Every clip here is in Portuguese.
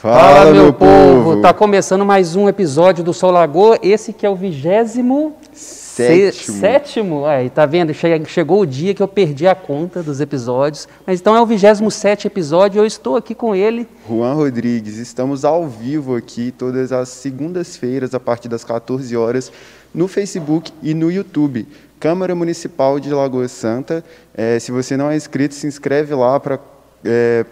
Fala, meu povo! Tá começando mais um episódio do Sol Lagoa, esse que é o vigésimo sétimo. sétimo. Aí, tá vendo? Chegou o dia que eu perdi a conta dos episódios. Mas então é o 27 episódio e eu estou aqui com ele. Juan Rodrigues, estamos ao vivo aqui todas as segundas-feiras, a partir das 14 horas, no Facebook e no YouTube. Câmara Municipal de Lagoa Santa. É, se você não é inscrito, se inscreve lá para é,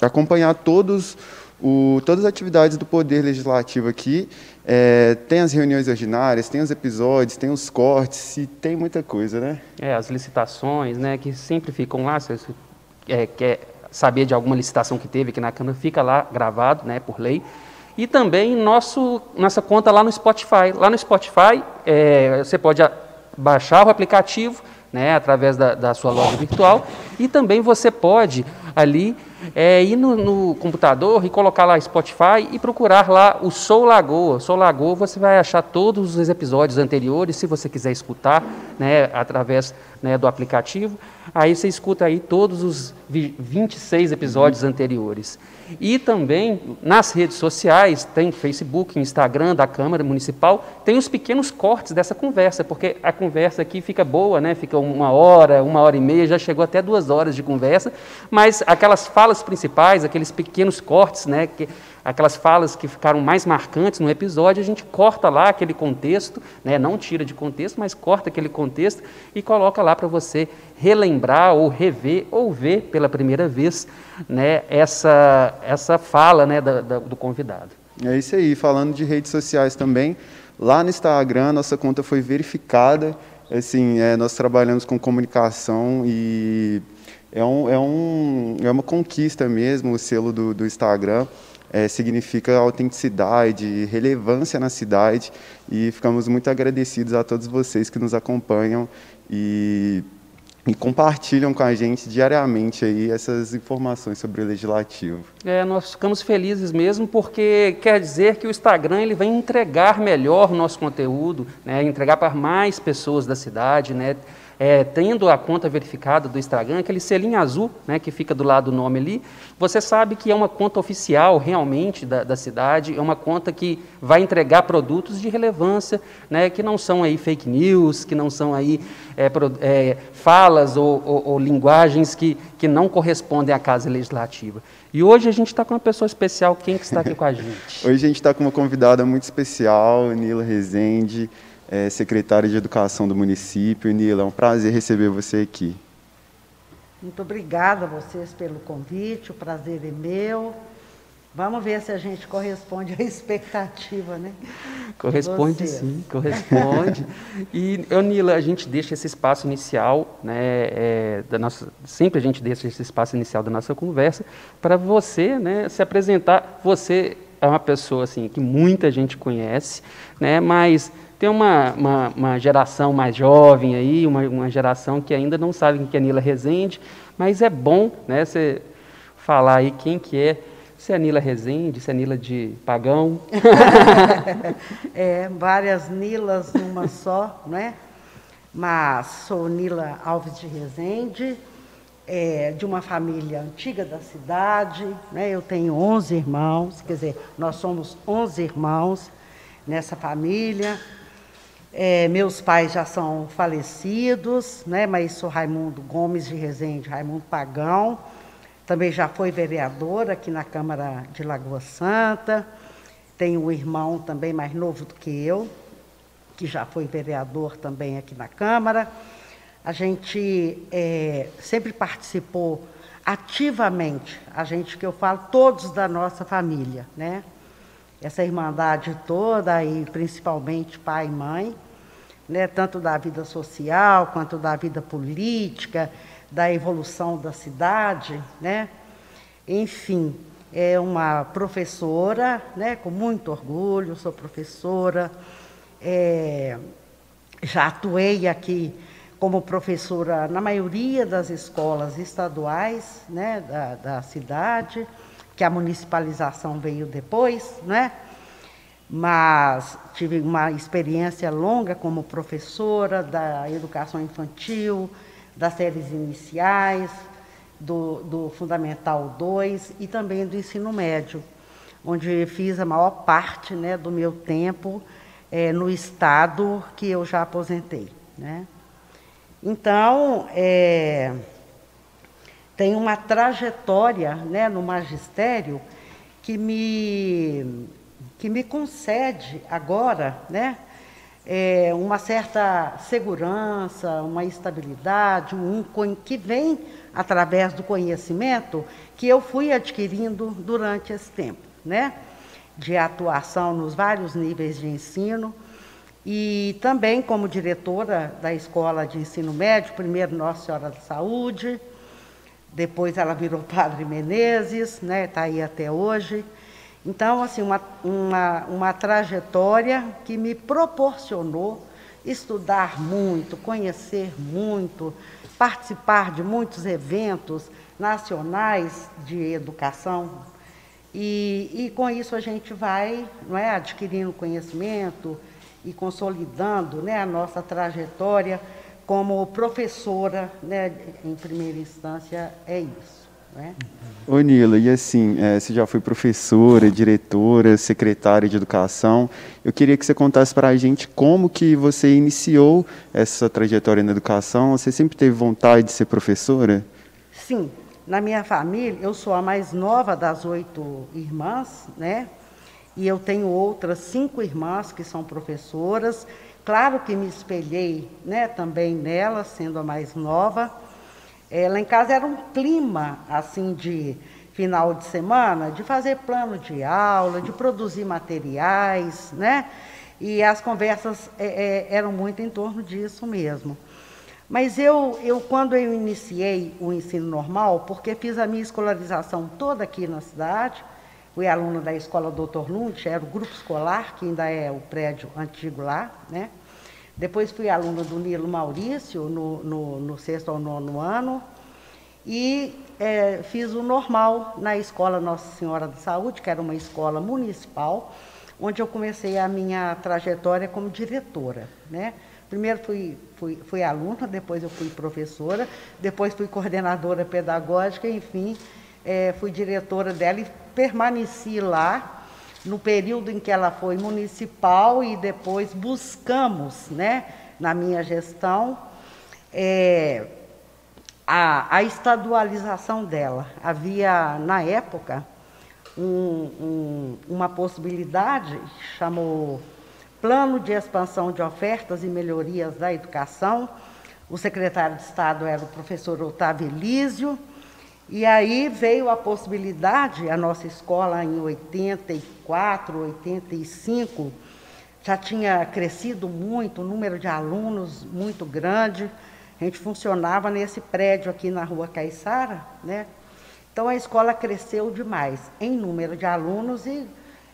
acompanhar todos o, todas as atividades do Poder Legislativo aqui. É, tem as reuniões ordinárias, tem os episódios, tem os cortes e tem muita coisa, né? É, as licitações, né, que sempre ficam lá. Se você é, quer saber de alguma licitação que teve aqui na Câmara, fica lá gravado, né, por lei. E também nosso, nossa conta lá no Spotify. Lá no Spotify, é, você pode baixar o aplicativo, né, através da, da sua loja virtual, e também você pode ali é ir no, no, computador e colocar lá Spotify e procurar lá o Sou Lagoa. Sou Lagoa, você vai achar todos os episódios anteriores, se você quiser escutar, né, através né, do aplicativo. Aí você escuta aí todos os 26 episódios uhum. anteriores. E também nas redes sociais, tem Facebook, Instagram da Câmara Municipal, tem os pequenos cortes dessa conversa, porque a conversa aqui fica boa, né? fica uma hora, uma hora e meia, já chegou até duas horas de conversa, mas aquelas falas principais, aqueles pequenos cortes, né? que aquelas falas que ficaram mais marcantes no episódio, a gente corta lá aquele contexto, né, não tira de contexto, mas corta aquele contexto e coloca lá para você relembrar ou rever ou ver pela primeira vez né, essa, essa fala né, da, da, do convidado. É isso aí, falando de redes sociais também, lá no Instagram nossa conta foi verificada, assim, é, nós trabalhamos com comunicação e é, um, é, um, é uma conquista mesmo o selo do, do Instagram é, significa autenticidade, relevância na cidade. E ficamos muito agradecidos a todos vocês que nos acompanham e, e compartilham com a gente diariamente aí essas informações sobre o legislativo. É, nós ficamos felizes mesmo porque quer dizer que o Instagram ele vai entregar melhor o nosso conteúdo, né, entregar para mais pessoas da cidade, né, é, tendo a conta verificada do Instagram, aquele selinho azul né, que fica do lado do nome ali, você sabe que é uma conta oficial realmente da, da cidade, é uma conta que vai entregar produtos de relevância, né, que não são aí fake news, que não são aí é, é, falas ou, ou, ou linguagens que, que não correspondem à Casa Legislativa. E hoje a gente está com uma pessoa especial, quem que está aqui com a gente? hoje a gente está com uma convidada muito especial, Nila Rezende, é, secretária de Educação do município. Nila, é um prazer receber você aqui. Muito obrigada a vocês pelo convite, o prazer é meu. Vamos ver se a gente corresponde à expectativa, né? Corresponde sim, corresponde. e, Nila, a gente deixa esse espaço inicial, né, é, da nossa, sempre a gente deixa esse espaço inicial da nossa conversa para você, né, se apresentar. Você é uma pessoa assim que muita gente conhece, né, mas tem uma, uma, uma, geração mais jovem aí, uma, uma geração que ainda não sabe quem é Nila Rezende, mas é bom né, você falar aí quem que é, se é Nila Rezende, se é Nila de Pagão. é, várias Nilas numa só, né? Mas sou Nila Alves de Rezende, é, de uma família antiga da cidade, né? Eu tenho 11 irmãos, quer dizer, nós somos 11 irmãos nessa família. É, meus pais já são falecidos, né, mas sou Raimundo Gomes de Rezende, Raimundo Pagão, também já foi vereador aqui na Câmara de Lagoa Santa. Tenho um irmão também mais novo do que eu, que já foi vereador também aqui na Câmara. A gente é, sempre participou ativamente, a gente que eu falo, todos da nossa família, né? essa irmandade toda, e principalmente pai e mãe, né, tanto da vida social quanto da vida política, da evolução da cidade, né? Enfim, é uma professora, né, com muito orgulho, sou professora, é, já atuei aqui como professora na maioria das escolas estaduais né, da, da cidade, que a municipalização veio depois, né? Mas tive uma experiência longa como professora da educação infantil, das séries iniciais, do, do Fundamental 2 e também do ensino médio. onde fiz a maior parte né, do meu tempo é, no estado que eu já aposentei. Né? Então, é, tem uma trajetória né, no magistério que me, que me concede agora né, é, uma certa segurança, uma estabilidade, um, que vem através do conhecimento que eu fui adquirindo durante esse tempo, né? De atuação nos vários níveis de ensino e também como diretora da Escola de Ensino Médio, primeiro Nossa Senhora da Saúde, depois ela virou Padre Menezes, né? Está aí até hoje. Então, assim, uma, uma, uma trajetória que me proporcionou estudar muito, conhecer muito, participar de muitos eventos nacionais de educação. E, e com isso a gente vai não é, adquirindo conhecimento e consolidando né, a nossa trajetória como professora, né, em primeira instância, é isso. Né? Ô Nila, e assim, é, você já foi professora, diretora, secretária de educação. Eu queria que você contasse para a gente como que você iniciou essa trajetória na educação. Você sempre teve vontade de ser professora? Sim, na minha família, eu sou a mais nova das oito irmãs, né? E eu tenho outras cinco irmãs que são professoras. Claro que me espelhei né, também nelas, sendo a mais nova. É, lá em casa era um clima assim de final de semana, de fazer plano de aula, de produzir materiais, né? E as conversas é, é, eram muito em torno disso mesmo. Mas eu, eu, quando eu iniciei o ensino normal, porque fiz a minha escolarização toda aqui na cidade, fui aluna da escola Doutor Lund, era o grupo escolar, que ainda é o prédio antigo lá, né? Depois fui aluna do Nilo Maurício, no, no, no sexto ao nono ano, e é, fiz o normal na Escola Nossa Senhora da Saúde, que era uma escola municipal, onde eu comecei a minha trajetória como diretora. Né? Primeiro fui, fui, fui aluna, depois eu fui professora, depois fui coordenadora pedagógica, enfim, é, fui diretora dela e permaneci lá no período em que ela foi municipal e depois buscamos, né, na minha gestão, é, a, a, estadualização dela. Havia, na época, um, um, uma possibilidade, chamou Plano de Expansão de Ofertas e Melhorias da Educação. O secretário de Estado era o professor Otávio Elísio, e aí veio a possibilidade, a nossa escola em 84, 85, já tinha crescido muito, o número de alunos muito grande. A gente funcionava nesse prédio aqui na rua Caiçara, né? Então a escola cresceu demais em número de alunos e,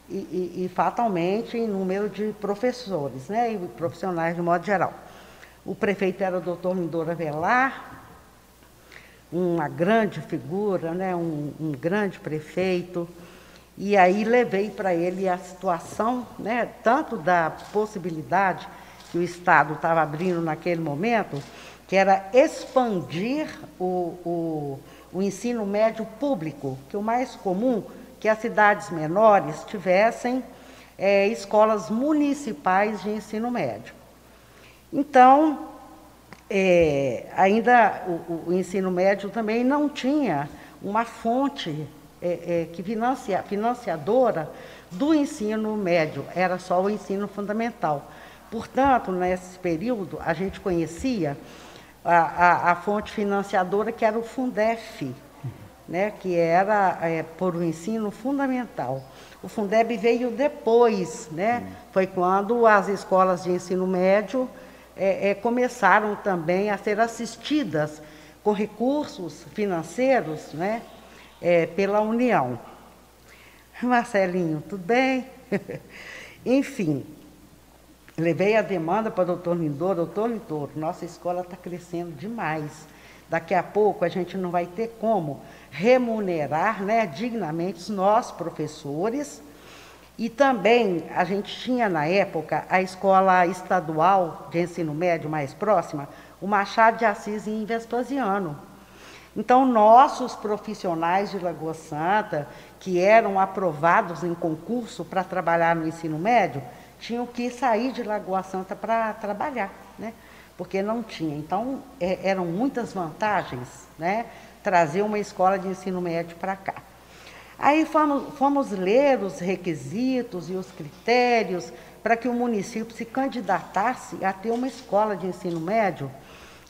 e, e, e fatalmente em número de professores, né? E profissionais de modo geral. O prefeito era o doutor Lindora Velar, uma grande figura, né, um, um grande prefeito. E aí levei para ele a situação, né, tanto da possibilidade que o Estado estava abrindo naquele momento, que era expandir o, o, o ensino médio público, que o mais comum que as cidades menores tivessem é, escolas municipais de ensino médio. Então, é, ainda o, o, ensino médio também não tinha uma fonte é, é, que financia, financiadora do ensino médio, era só o ensino fundamental. Portanto, nesse período, a gente conhecia a, a, a fonte financiadora que era o Fundef, né, que era é, por o ensino fundamental. O Fundeb veio depois, né, foi quando as escolas de ensino médio é, é, começaram também a ser assistidas com recursos financeiros né, é, pela União. Marcelinho, tudo bem? Enfim, levei a demanda para o doutor Lindor, doutor Lindor, nossa escola está crescendo demais. Daqui a pouco a gente não vai ter como remunerar né, dignamente os nossos professores, e também a gente tinha na época a escola estadual de ensino médio mais próxima, o Machado de Assis em Vespasiano. Então, nossos profissionais de Lagoa Santa, que eram aprovados em concurso para trabalhar no ensino médio, tinham que sair de Lagoa Santa para trabalhar, né? porque não tinha. Então, é, eram muitas vantagens né? trazer uma escola de ensino médio para cá. Aí fomos, fomos ler os requisitos e os critérios para que o município se candidatasse a ter uma escola de ensino médio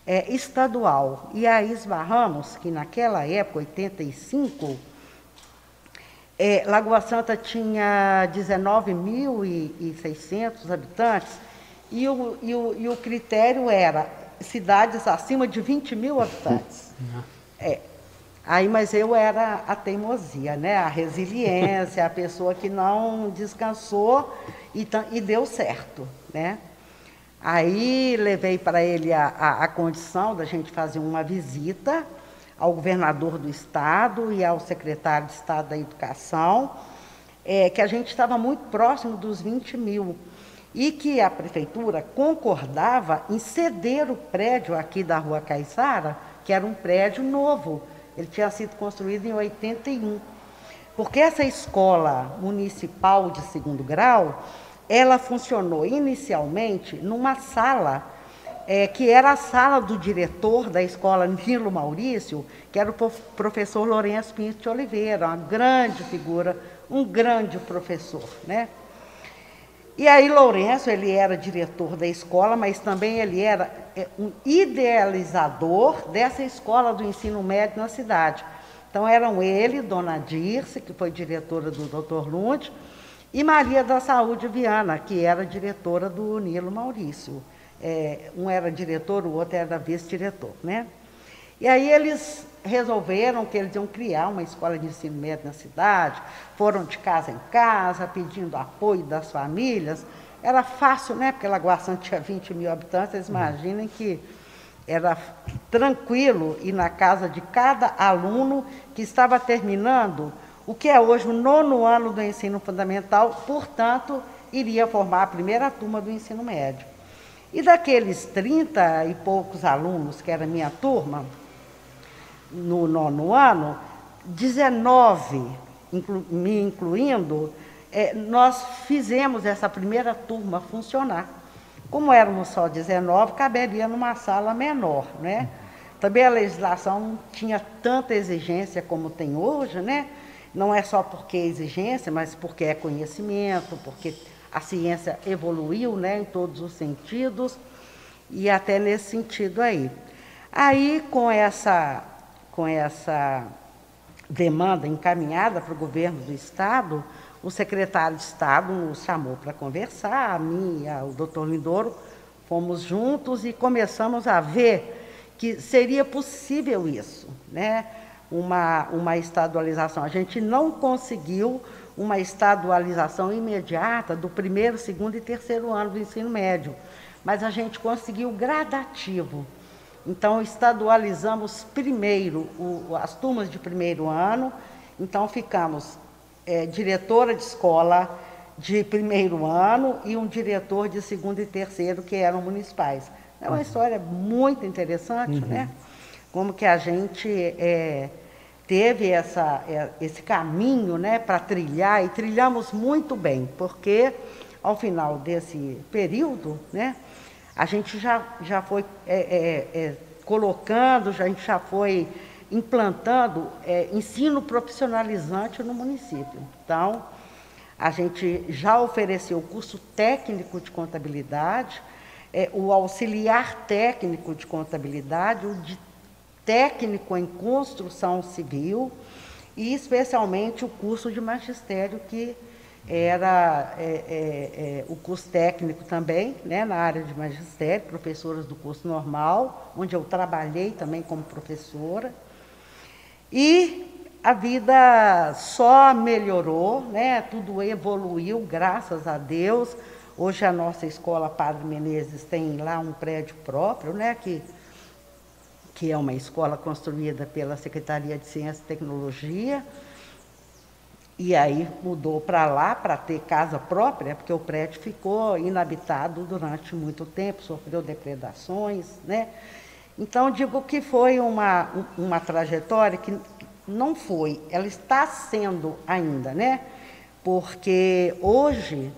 é, estadual. E aí esbarramos que naquela época, 85, é, Lagoa Santa tinha 19.600 habitantes e o, e, o, e o critério era cidades acima de 20 mil habitantes. É. Aí, mas eu era a teimosia, né? a resiliência, a pessoa que não descansou e, e deu certo. Né? Aí levei para ele a, a, a, condição da gente fazer uma visita ao governador do estado e ao secretário de Estado da Educação, é, que a gente estava muito próximo dos 20 mil e que a prefeitura concordava em ceder o prédio aqui da Rua Caiçara, que era um prédio novo. Ele tinha sido construído em 81. Porque essa escola municipal de segundo grau, ela funcionou inicialmente numa sala é, que era a sala do diretor da escola Nilo Maurício, que era o professor Lourenço Pinto de Oliveira, uma grande figura, um grande professor, né? E aí Lourenço, ele era diretor da escola, mas também ele era é, um idealizador dessa escola do ensino médio na cidade. Então eram ele, Dona Dirce, que foi diretora do Dr. Lund, e Maria da Saúde Viana, que era diretora do Nilo Maurício. É, um era diretor, o outro era vice-diretor, né? E aí eles resolveram que eles iam criar uma escola de ensino médio na cidade, foram de casa em casa, pedindo apoio das famílias. Era fácil, né? Porque Lagoa Santa tinha 20 mil habitantes, vocês imaginem que era tranquilo ir na casa de cada aluno que estava terminando o que é hoje o nono ano do ensino fundamental, portanto, iria formar a primeira turma do ensino médio. E daqueles 30 e poucos alunos, que era minha turma, no nono ano, 19, inclu, me incluindo, é, nós fizemos essa primeira turma funcionar. Como éramos só 19, caberia numa sala menor, né? Também a legislação não tinha tanta exigência como tem hoje, né? Não é só porque é exigência, mas porque é conhecimento, porque a ciência evoluiu né, em todos os sentidos, e até nesse sentido aí. Aí, com essa, com essa demanda encaminhada para o governo do Estado, o secretário de Estado nos chamou para conversar, a mim e o doutor Lindoro, fomos juntos e começamos a ver que seria possível isso, né? uma, uma estadualização. A gente não conseguiu uma estadualização imediata do primeiro, segundo e terceiro ano do ensino médio, mas a gente conseguiu gradativo. Então, estadualizamos primeiro o, as turmas de primeiro ano, então ficamos é, diretora de escola de primeiro ano e um diretor de segundo e terceiro, que eram municipais. É uma uhum. história muito interessante, uhum. né? Como que a gente é, teve essa, é, esse caminho né, para trilhar, e trilhamos muito bem, porque ao final desse período, né, a gente já, já foi é, é, é colocando, já, a gente já foi implantando é, ensino profissionalizante no município. Então, a gente já ofereceu o curso técnico de contabilidade, é, o auxiliar técnico de contabilidade, o de técnico em construção civil e especialmente o curso de magistério que era é, é, é, o curso técnico também, né, na área de magistério, professoras do curso normal, onde eu trabalhei também como professora. E a vida só melhorou, né, tudo evoluiu, graças a Deus. Hoje a nossa escola Padre Menezes tem lá um prédio próprio, né, que que é uma escola construída pela Secretaria de Ciência e Tecnologia, e aí mudou para lá para ter casa própria, porque o prédio ficou inabitado durante muito tempo, sofreu depredações, né? Então, digo que foi uma, uma trajetória que não foi, ela está sendo ainda, né? Porque hoje,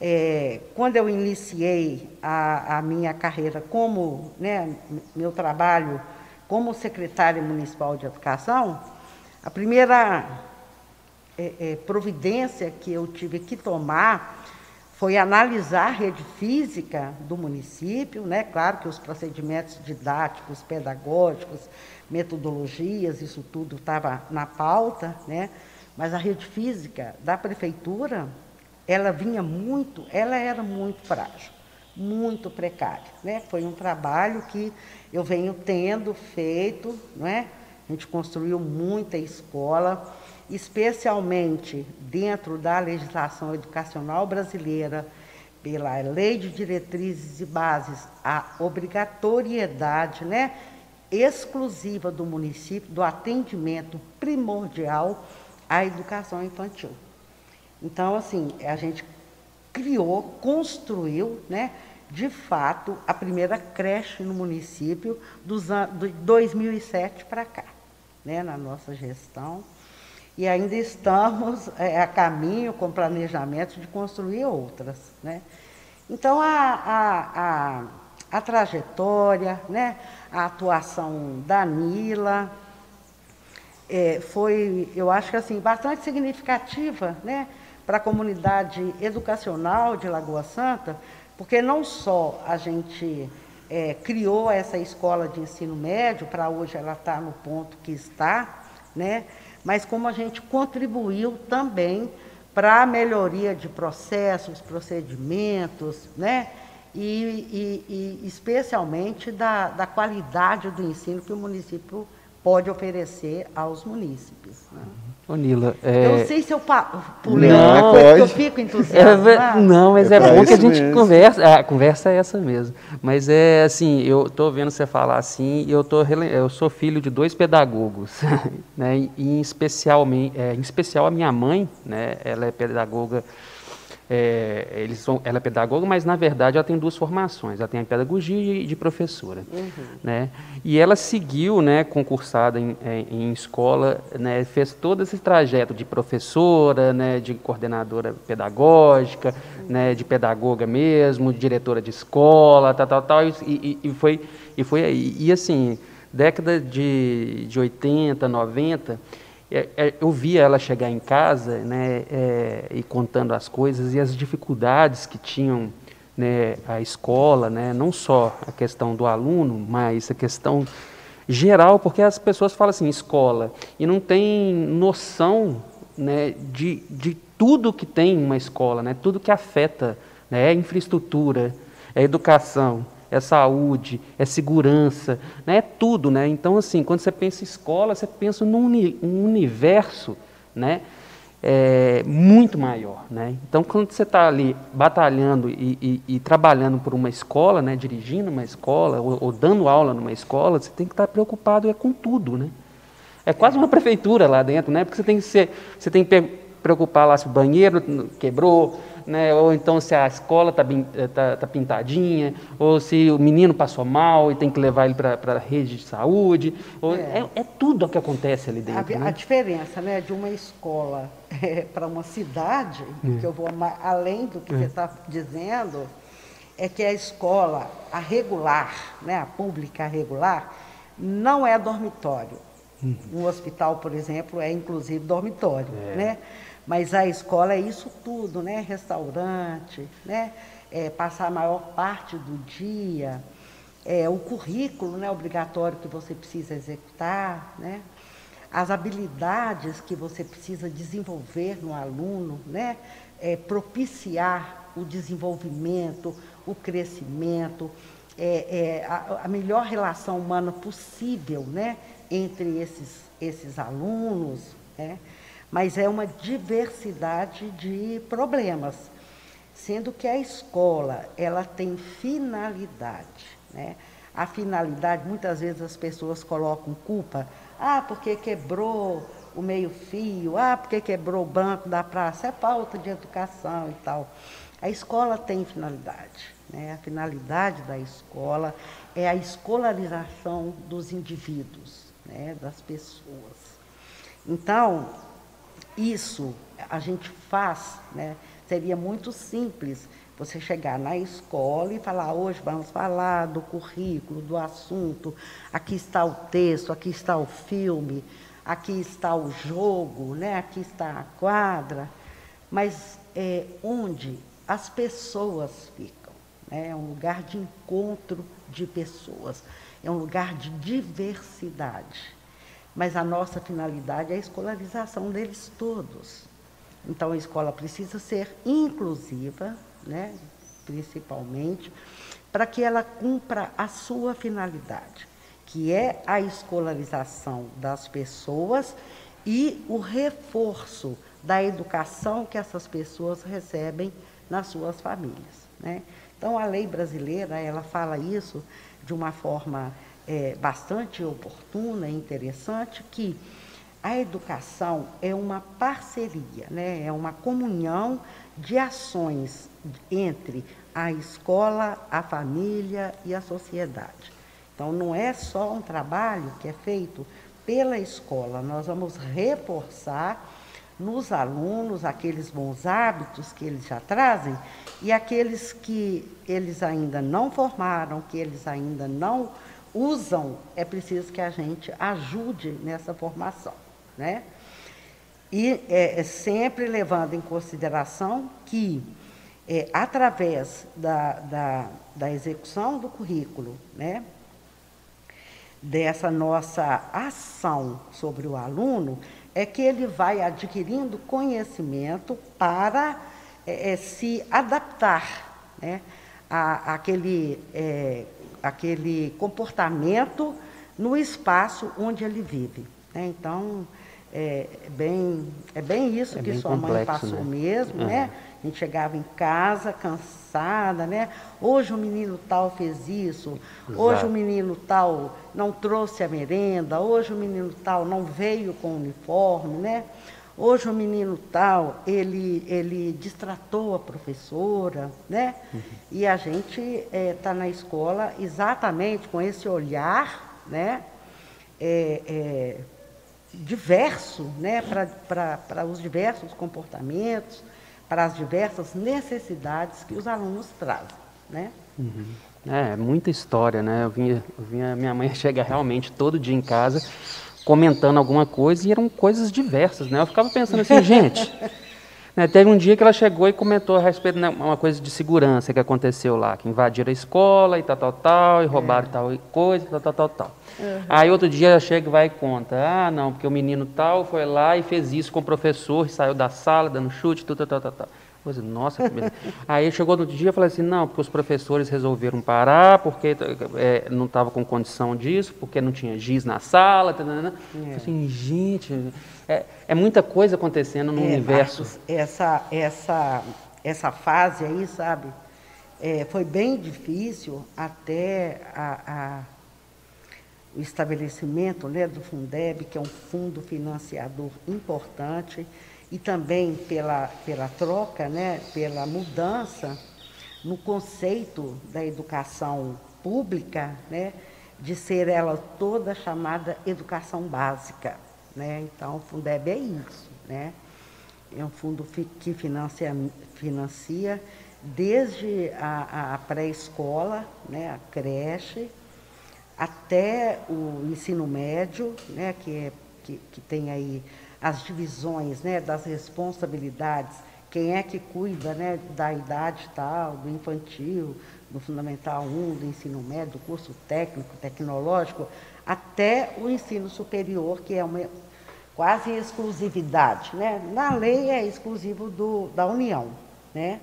é, quando eu iniciei a, a minha carreira como, né, meu trabalho como secretária municipal de educação, a primeira é, é, providência que eu tive que tomar foi analisar a rede física do município, né? claro que os procedimentos didáticos, pedagógicos, metodologias, isso tudo estava na pauta, né? mas a rede física da prefeitura, ela vinha muito, ela era muito frágil, muito precária. Né? Foi um trabalho que eu venho tendo feito, não é? a gente construiu muita escola, especialmente dentro da legislação educacional brasileira, pela Lei de Diretrizes e Bases, a obrigatoriedade né, exclusiva do município do atendimento primordial à educação infantil. Então, assim, a gente criou, construiu, né, de fato, a primeira creche no município dos de 2007 para cá, né, na nossa gestão e ainda estamos é, a caminho com planejamento de construir outras. Né? Então, a, a, a, a trajetória, né? a atuação da Nila é, foi, eu acho que assim, bastante significativa né? para a comunidade educacional de Lagoa Santa, porque não só a gente é, criou essa escola de ensino médio, para hoje ela está no ponto que está, né? Mas como a gente contribuiu também para a melhoria de processos, procedimentos, né? E, e, e especialmente da, da, qualidade do ensino que o município pode oferecer aos munícipes. Né? Ô, Nila, é... Eu não sei se eu pulei não, coisa, eu fico entusiasmado. É, não, mas é, é bom que a gente mesmo. conversa. A conversa é essa mesmo. Mas é assim, eu estou vendo você falar assim, eu, tô, eu sou filho de dois pedagogos, né? E em especial, é, em especial a minha mãe, né? Ela é pedagoga é, eles são, ela é pedagoga, mas na verdade ela tem duas formações. Ela tem a pedagogia e de professora, uhum. né? E ela seguiu, né, concursada em, em, em, escola, né, fez todo esse trajeto de professora, né, de coordenadora pedagógica, uhum. né, de pedagoga mesmo, de diretora de escola, tal, tal, tal, e, e, e foi e foi aí. E assim, década de, de 80, 90 é, é, eu via ela chegar em casa né, é, e contando as coisas e as dificuldades que tinham né, a escola, né, não só a questão do aluno, mas a questão geral, porque as pessoas falam assim, escola, e não tem noção né, de, de tudo que tem uma escola, né, tudo que afeta, né, é infraestrutura, é educação, é saúde, é segurança, né? é tudo. Né? Então, assim, quando você pensa em escola, você pensa num uni um universo né? É, muito maior. Né? Então, quando você está ali batalhando e, e, e, trabalhando por uma escola, né? dirigindo uma escola ou, ou, dando aula numa escola, você tem que estar preocupado é com tudo. Né? É quase uma prefeitura lá dentro, né? porque você tem que, ser, você tem que preocupar lá se o banheiro quebrou, né? ou então se a escola está eh, tá, tá pintadinha, ou se o menino passou mal e tem que levar ele para a rede de saúde. Ou, é. É, é. tudo o que acontece ali dentro. A, né? a diferença né, de uma escola é, para uma cidade, é. que eu vou além do que é. você está dizendo, é que a escola, a regular, né, a pública regular, não é dormitório. Uhum. Um hospital, por exemplo, é inclusive dormitório. É. Né? Mas a escola é isso tudo, né? Restaurante, né? É, passar a maior parte do dia, é, o currículo né, obrigatório que você precisa executar, né? as habilidades que você precisa desenvolver no aluno, né? É, propiciar o desenvolvimento, o crescimento, é, é, a, a, melhor relação humana possível né? entre esses, esses alunos. Né? Mas é uma diversidade de problemas, sendo que a escola ela tem finalidade, né? A finalidade, muitas vezes as pessoas colocam culpa, ah, porque quebrou o meio-fio, ah, porque quebrou o banco da praça, é pauta de educação e tal. A escola tem finalidade, Né? A finalidade da escola é a escolarização dos indivíduos, né? das pessoas. Então, isso a gente faz, né? seria muito simples você chegar na escola e falar, hoje vamos falar do currículo, do assunto, aqui está o texto, aqui está o filme, aqui está o jogo, né? aqui está a quadra, mas é onde as pessoas ficam. Né? É um lugar de encontro de pessoas, é um lugar de diversidade. Mas a nossa finalidade é a escolarização deles todos. Então a escola precisa ser inclusiva, né? principalmente, para que ela cumpra a sua finalidade, que é a escolarização das pessoas e o reforço da educação que essas pessoas recebem nas suas famílias. Né? Então, a lei brasileira, ela fala isso de uma forma é, bastante oportuna e interessante, que a educação é uma parceria, né? é uma comunhão de ações entre a escola, a família e a sociedade. Então, não é só um trabalho que é feito pela escola, nós vamos reforçar nos alunos aqueles bons hábitos que eles já trazem e aqueles que eles ainda não formaram, que eles ainda não usam, é preciso que a gente ajude nessa formação. Né? E é, é sempre levando em consideração que, é, através da, da, da execução do currículo, né, dessa nossa ação sobre o aluno, é que ele vai adquirindo conhecimento para é, é, se adaptar né, a, àquele, àquele comportamento no espaço onde ele vive. Né? Então, é bem, é bem isso é que bem sua complexo, mãe passou né? mesmo, uhum. né? A gente chegava em casa cansada, né? Hoje o menino tal fez isso, Exato. hoje o menino tal não trouxe a merenda, hoje o menino tal não veio com o uniforme, né? Hoje o menino tal, ele, ele distratou a professora, né? Uhum. E a gente está é, tá na escola exatamente com esse olhar, né? É, é, diverso, né? Para os diversos comportamentos, para as diversas necessidades que os alunos trazem, né? Uhum. É, muita história, né? Eu vinha, eu vinha, minha mãe chega realmente todo dia em casa comentando alguma coisa e eram coisas diversas, né? Eu ficava pensando assim, gente, né, teve um dia que ela chegou e comentou a respeito de né, uma coisa de segurança que aconteceu lá, que invadiram a escola e tal, tal, tal, e roubaram é. tal coisa, tal, tal, tal, tal. Uhum. Aí outro dia ela chega e vai e conta, ah, não, porque o menino tal foi lá e fez isso com o professor, saiu da sala dando chute, tal, tal, tal, tal. tal. Falei, nossa, Aí chegou no dia e falei assim, não, porque os professores resolveram parar, porque é, não estava com condição disso, porque não tinha giz na sala. Tá, tá, tá. É. Falei assim, gente, é, é, muita coisa acontecendo no é, universo. Marcos, essa, essa, essa fase aí, sabe, é, foi bem difícil até a, a, o estabelecimento né, do Fundeb, que é um fundo financiador importante, e também pela, pela troca, né, pela mudança no conceito da educação pública, né, de ser ela toda chamada educação básica. Né? Então, o Fundeb é isso. Né? É um fundo que financia, financia desde a, a pré-escola, né, a creche, até o ensino médio, né, que, é, que, que tem aí as divisões né, das responsabilidades, quem é que cuida né, da idade tal, do infantil, do Fundamental 1, do ensino médio, do curso técnico, tecnológico, até o ensino superior, que é uma quase exclusividade. Né? Na lei é exclusivo do, da União. Né?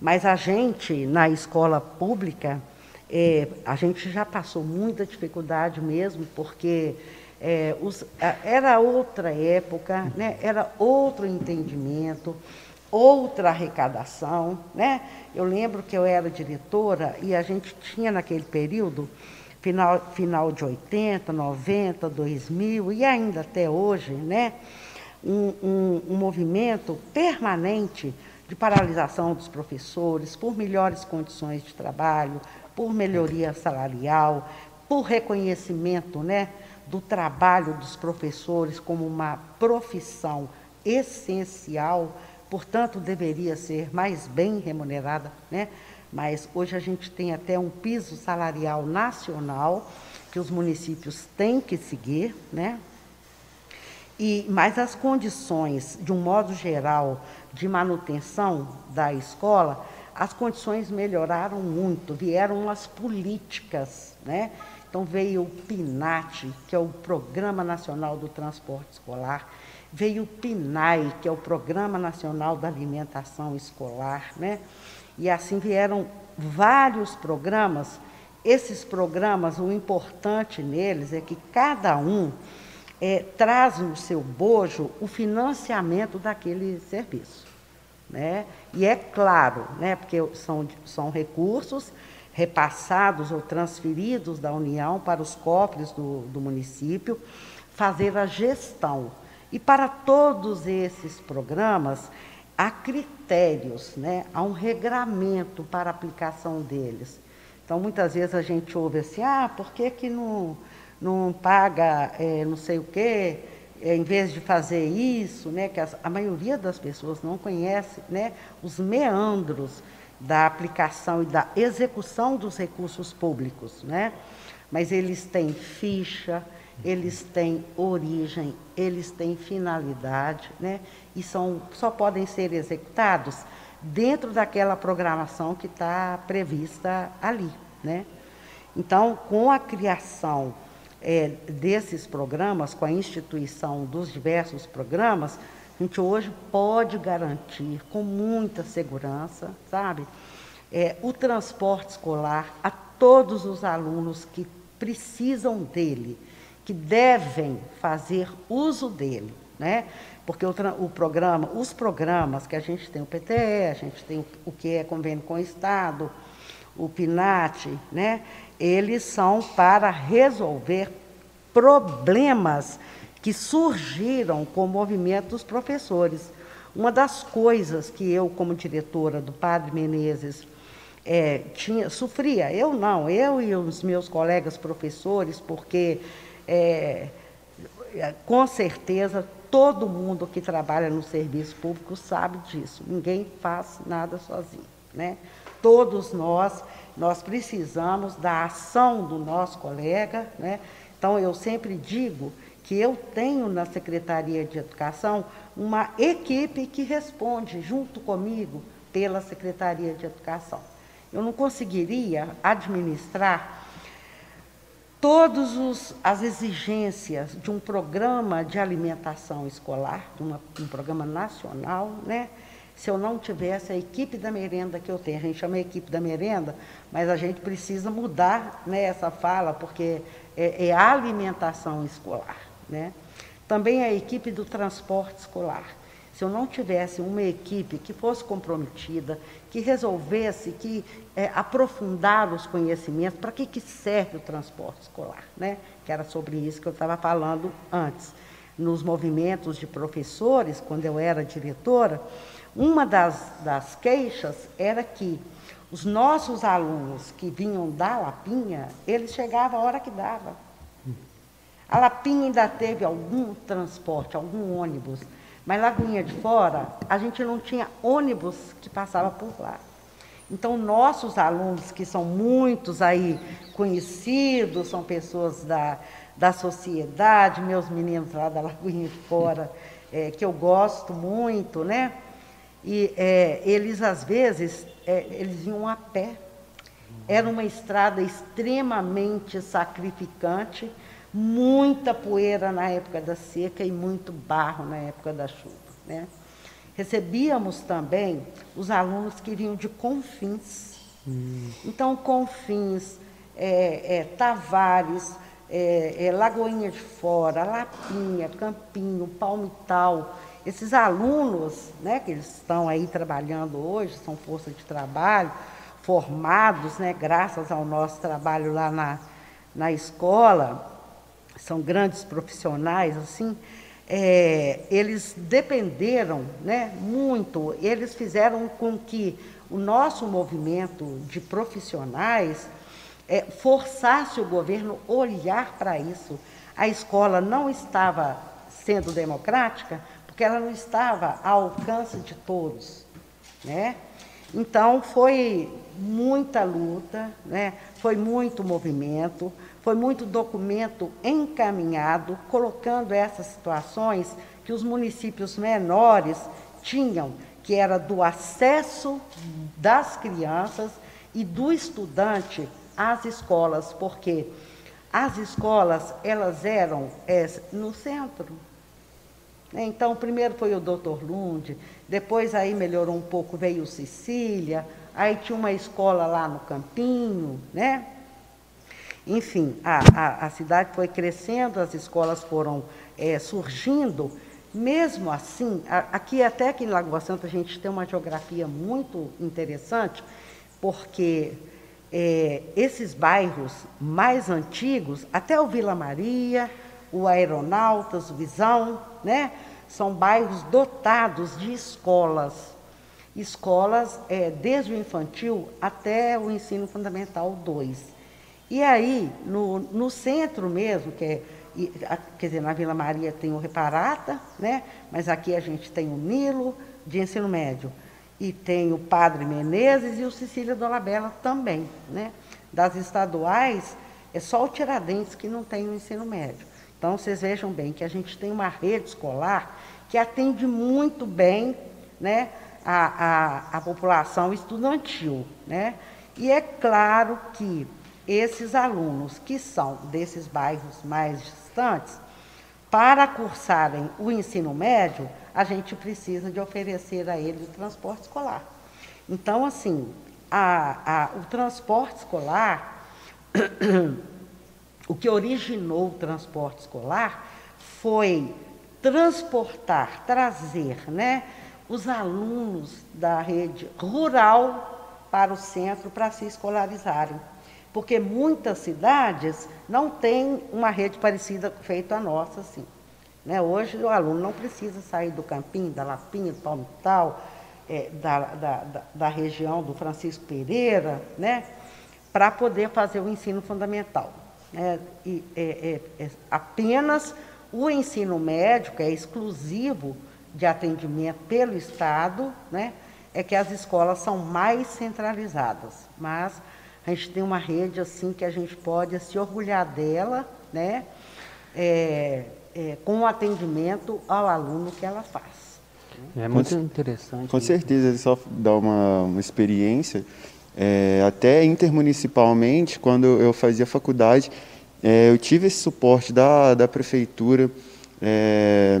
Mas a gente, na escola pública, é, a gente já passou muita dificuldade mesmo, porque é, os, era outra época, né? era outro entendimento, outra arrecadação. Né? Eu lembro que eu era diretora e a gente tinha naquele período, final, final de 80, 90, 2000 e ainda até hoje, né? um, um, um movimento permanente de paralisação dos professores, por melhores condições de trabalho, por melhoria salarial, por reconhecimento né, do trabalho dos professores como uma profissão essencial, portanto, deveria ser mais bem remunerada. Né? Mas hoje a gente tem até um piso salarial nacional que os municípios têm que seguir, né? E, mas as condições, de um modo geral, de manutenção da escola, as condições melhoraram muito, vieram as políticas, né? Então veio o PINAT, que é o Programa Nacional do Transporte Escolar, veio o PINAI, que é o Programa Nacional da Alimentação Escolar, né? E assim vieram vários programas. Esses programas, o importante neles é que cada um é, traz no seu bojo o financiamento daquele serviço. Né? E é claro, né, porque são, são recursos repassados ou transferidos da União para os cofres do, do município, fazer a gestão. E para todos esses programas, há critérios, né? há um regramento para a aplicação deles. Então, muitas vezes a gente ouve assim, ah, por que, que não, não paga é, não sei o quê, é, em vez de fazer isso, né? que a maioria das pessoas não conhece né? os meandros da aplicação e da execução dos recursos públicos. Né? Mas eles têm ficha, eles têm origem, eles têm finalidade, né? e são, só podem ser executados dentro daquela programação que está prevista ali. Né? Então, com a criação é, desses programas, com a instituição dos diversos programas, a gente hoje pode garantir com muita segurança, sabe, é, o transporte escolar a todos os alunos que precisam dele que devem fazer uso dele, né? Porque o, o, programa, os programas que a gente tem, o PTE, a gente tem o, o que é convênio com o Estado, o PINAT, né? Eles são para resolver problemas que surgiram com o movimento dos professores. Uma das coisas que eu, como diretora do Padre Menezes, é, tinha, sofria, eu não, eu e os meus colegas professores, porque é, com certeza, todo mundo que trabalha no serviço público sabe disso. Ninguém faz nada sozinho, né? Todos nós, nós precisamos da ação do nosso colega, né? Então, eu sempre digo que eu tenho na Secretaria de Educação uma equipe que responde junto comigo pela Secretaria de Educação. Eu não conseguiria administrar todas as exigências de um programa de alimentação escolar, uma, um programa nacional, né? se eu não tivesse a equipe da merenda que eu tenho. A gente chama a equipe da merenda, mas a gente precisa mudar né, essa fala, porque é, é alimentação escolar. Né? Também a equipe do transporte escolar. Se eu não tivesse uma equipe que fosse comprometida, que resolvesse, que é, aprofundar os conhecimentos, para que, que serve o transporte escolar, né? que era sobre isso que eu estava falando antes. Nos movimentos de professores, quando eu era diretora, uma das, das queixas era que os nossos alunos que vinham da Lapinha, eles chegavam a hora que dava. A Lapinha ainda teve algum transporte, algum ônibus mas Lagoinha de Fora, a gente não tinha ônibus que passava por lá. Então, nossos alunos, que são muitos aí conhecidos, são pessoas da, da sociedade, meus meninos lá da Lagoinha de Fora, é, que eu gosto muito, né? E é, eles, às vezes, é, eles iam a pé. Era uma estrada extremamente sacrificante, muita poeira na época da seca e muito barro na época da chuva. Né? Recebíamos também os alunos que vinham de Confins. Hum. Então, Confins, é, é, Tavares, é, é, Lagoinha de Fora, Lapinha, Campinho, Palmital, esses alunos, né, que eles estão aí trabalhando hoje, são força de trabalho, formados, né, graças ao nosso trabalho lá na, na escola, são grandes profissionais, assim, é, eles dependeram né, muito, eles fizeram com que o nosso movimento de profissionais é, forçasse o governo olhar para isso. A escola não estava sendo democrática porque ela não estava ao alcance de todos. Né? Então, foi muita luta, né? foi muito movimento, foi muito documento encaminhado, colocando essas situações que os municípios menores tinham, que era do acesso das crianças e do estudante às escolas, porque as escolas elas eram é, no centro. Então, primeiro foi o doutor Lund, depois aí melhorou um pouco, veio Sicília, aí tinha uma escola lá no Campinho, né? Enfim, a, a, a cidade foi crescendo, as escolas foram é, surgindo. Mesmo assim, a, aqui até aqui em Lagoa Santa a gente tem uma geografia muito interessante, porque é, esses bairros mais antigos, até o Vila Maria, o Aeronautas, o Visão, né, são bairros dotados de escolas. Escolas é, desde o infantil até o ensino fundamental 2. E aí, no, no centro mesmo, que é, quer dizer, na Vila Maria tem o Reparata, né? mas aqui a gente tem o Nilo de ensino médio. E tem o Padre Menezes e o Cecília Dolabella também. Né? Das estaduais, é só o Tiradentes que não tem o ensino médio. Então, vocês vejam bem que a gente tem uma rede escolar que atende muito bem né, a, a, a população estudantil. Né? E é claro que esses alunos que são desses bairros mais distantes, para cursarem o ensino médio, a gente precisa de oferecer a eles o transporte escolar. Então, assim, a, a, o transporte escolar, o que originou o transporte escolar foi transportar, trazer né, os alunos da rede rural para o centro para se escolarizarem porque muitas cidades não têm uma rede parecida feita a nossa, assim. Né? Hoje o aluno não precisa sair do Campinho, da Lapinha, do Palmital, é, da, da, da, da, região do Francisco Pereira, né? para poder fazer o ensino fundamental. Né? E, é, é, é apenas o ensino médio, que é exclusivo de atendimento pelo Estado, né? é que as escolas são mais centralizadas. Mas a gente tem uma rede assim que a gente pode se orgulhar dela, né? É, é, com o atendimento ao aluno que ela faz. É muito com, interessante. Com isso. certeza, só dar uma, uma experiência. É, até intermunicipalmente, quando eu fazia faculdade, é, eu tive esse suporte da, da prefeitura é,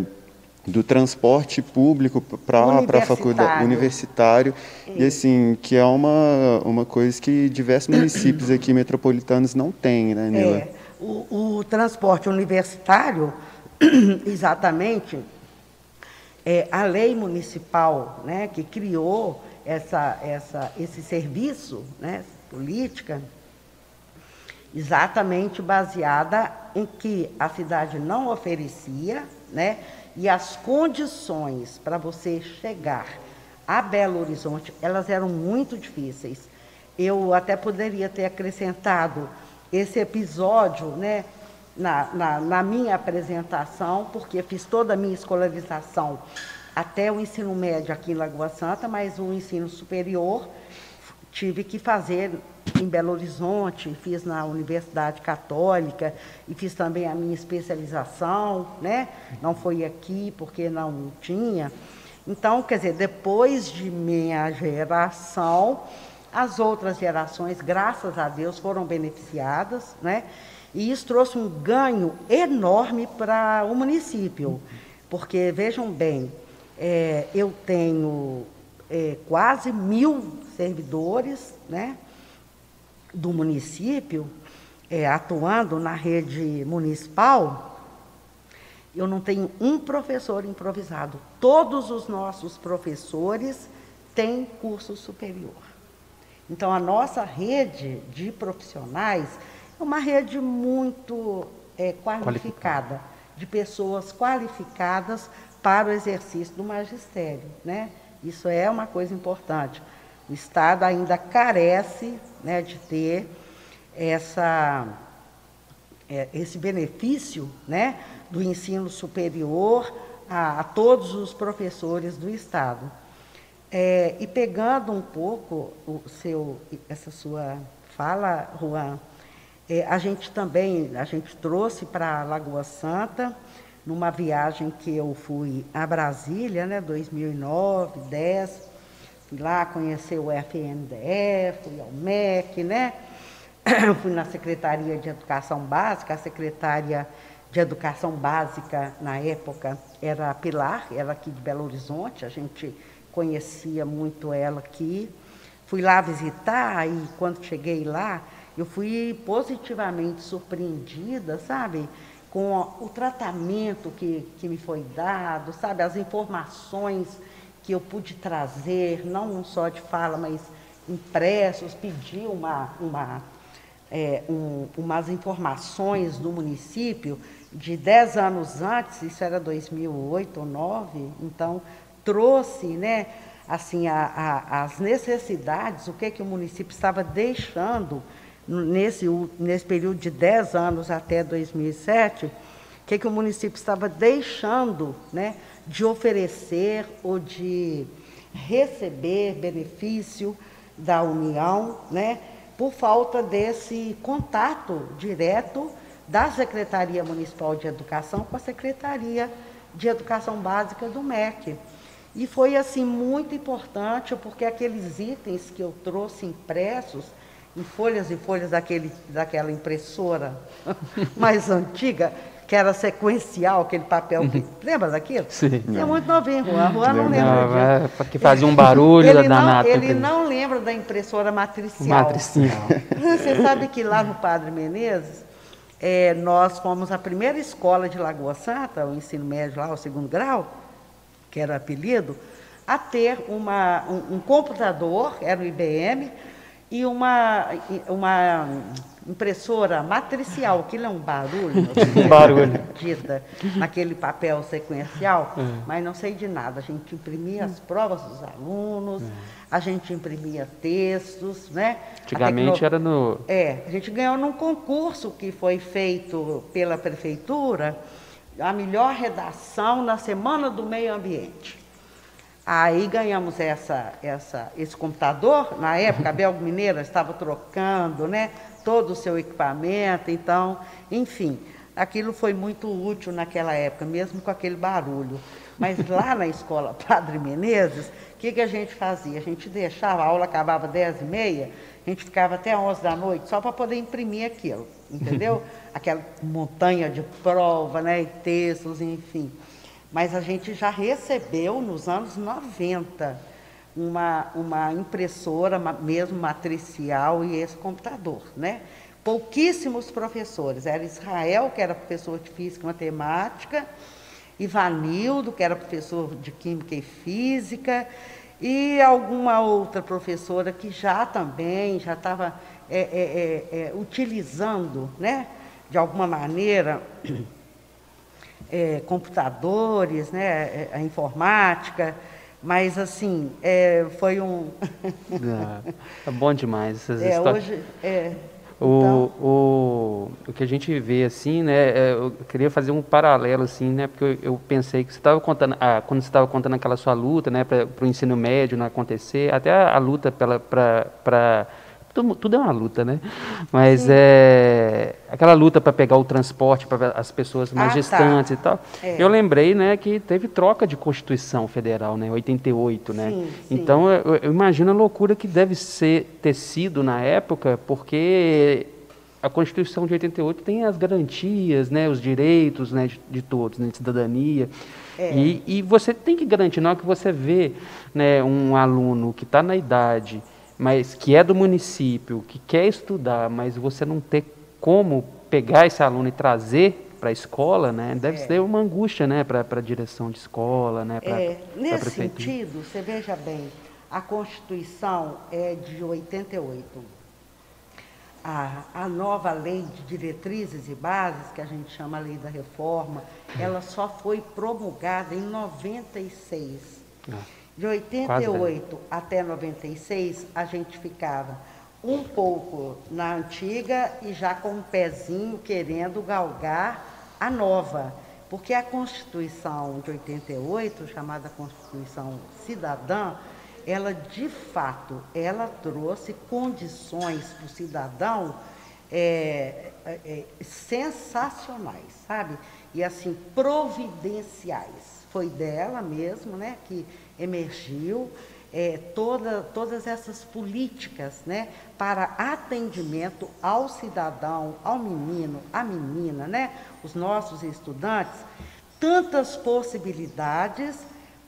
do transporte público para a faculdade universitário. e assim que é uma uma coisa que diversos municípios aqui metropolitanos não têm né Nila? É, o, o transporte universitário exatamente é a lei municipal né que criou essa essa esse serviço né política exatamente baseada em que a cidade não oferecia né e as condições para você chegar a Belo Horizonte, elas eram muito difíceis. Eu até poderia ter acrescentado esse episódio né, na, na, na minha apresentação, porque fiz toda a minha escolarização até o ensino médio aqui em Lagoa Santa, mas o ensino superior tive que fazer em Belo Horizonte, fiz na Universidade Católica e fiz também a minha especialização, né? Não foi aqui porque não tinha. Então, quer dizer, depois de minha geração, as outras gerações, graças a Deus, foram beneficiadas, né? E isso trouxe um ganho enorme para o município, porque vejam bem, é, eu tenho é, quase mil servidores, né? Do município, é, atuando na rede municipal, eu não tenho um professor improvisado. Todos os nossos professores têm curso superior. Então, a nossa rede de profissionais é uma rede muito é, qualificada. de pessoas qualificadas para o exercício do magistério. Né? Isso é uma coisa importante. O Estado ainda carece né, de ter essa, é, esse benefício né, do ensino superior a, a todos os professores do Estado. É, e pegando um pouco o seu, essa sua fala, Juan, é, a gente também, a gente trouxe para Lagoa Santa, numa viagem que eu fui a Brasília, né, 2009, 10, fui lá conhecer o FNDE, fui ao MEC, né, fui na Secretaria de Educação Básica, a secretária de Educação Básica na época era a Pilar, era aqui de Belo Horizonte, a gente conhecia muito ela aqui. Fui lá visitar e quando cheguei lá, eu fui positivamente surpreendida, sabe? Com o tratamento que, que me foi dado, sabe? As informações que eu pude trazer, não só de fala, mas impressos, pedi uma, uma, é, um, umas informações do município de 10 anos antes, isso era 2008 ou 2009, então trouxe né, assim, a, a, as necessidades, o que, que o município estava deixando nesse, nesse período de 10 anos até 2007, o que, que o município estava deixando né, de oferecer ou de receber benefício da União, né, por falta desse contato direto da Secretaria Municipal de Educação com a Secretaria de Educação Básica do MEC. E foi assim muito importante porque aqueles itens que eu trouxe impressos em folhas e folhas daquele, daquela impressora mais antiga, que era sequencial, aquele papel que. Uhum. Lembra daquilo? Sim. É muito novinho, Juan. Juan não lembra não, disso. É, que fazia um barulho ele danado. Não, ele não lembra da impressora matricial. Matricial. Você sabe que lá no Padre Menezes, é, nós fomos a primeira escola de Lagoa Santa, o ensino médio lá, o segundo grau, que era o apelido, a ter uma, um, um computador, era o IBM, e uma, uma impressora matricial, aquilo é um barulho. um barulho. Dita, naquele papel sequencial, é. mas não sei de nada. A gente imprimia as provas dos alunos, é. a gente imprimia textos, né? Antigamente tecno... era no... É, a gente ganhou num concurso que foi feito pela prefeitura, a melhor redação na Semana do Meio Ambiente. Aí ganhamos essa, essa, esse computador, na época a Belgo Mineira estava trocando né, todo o seu equipamento, então, enfim, aquilo foi muito útil naquela época, mesmo com aquele barulho. Mas lá na escola Padre Menezes, o que, que a gente fazia? A gente deixava, a aula acabava 10 e meia, a gente ficava até 11 da noite só para poder imprimir aquilo, entendeu? Aquela montanha de prova, né, e textos, enfim mas a gente já recebeu nos anos 90 uma, uma impressora mesmo matricial e esse computador, né? Pouquíssimos professores, era Israel, que era professor de física e matemática, Ivanildo, que era professor de química e física, e alguma outra professora que já também já estava é, é, é, é utilizando, né, de alguma maneira, é, computadores, né, é, a informática, mas assim, é, foi um. é, bom demais essas é, histórias. Hoje, é, o, então... o, o que a gente vê assim, né, é, eu queria fazer um paralelo assim, né, porque eu, eu pensei que você estava contando, ah, quando você estava contando aquela sua luta, né, para o ensino médio não acontecer, até a, a luta para tudo, tudo, é uma luta, né? Mas Sim. é aquela luta para pegar o transporte para as pessoas mais ah, tá. distantes tá. e tal. É. Eu lembrei, né, que teve troca de Constituição Federal, né, 88, né? Sim, sim. Então eu, eu, imagino a loucura que deve ser ter sido na época, porque a Constituição de 88 tem as garantias, né, os direitos, né, de, de todos, né, de cidadania. É. E, e, você tem que garantir, na hora que você vê né, um aluno que está na idade mas que é do município, que quer estudar, mas você não ter como pegar esse aluno e trazer para a escola, né, deve é. ser uma angústia, né, para a direção de escola, né, para é, Nesse sentido, você veja bem, a Constituição é de 88. a, a nova lei de diretrizes e bases, que a gente chama lei da reforma, ela só foi promulgada em 96. Ah, de 88 até 96, a gente ficava um pouco na antiga e já com um pezinho querendo galgar a nova. Porque a Constituição de 88, chamada Constituição Cidadã, ela de fato, ela trouxe condições para o cidadão é, é, é, sensacionais, sabe? E assim, providenciais. Foi dela mesmo, né, que emergiu é, toda, todas essas políticas né, para atendimento ao cidadão, ao menino, à menina, né, os nossos estudantes, tantas possibilidades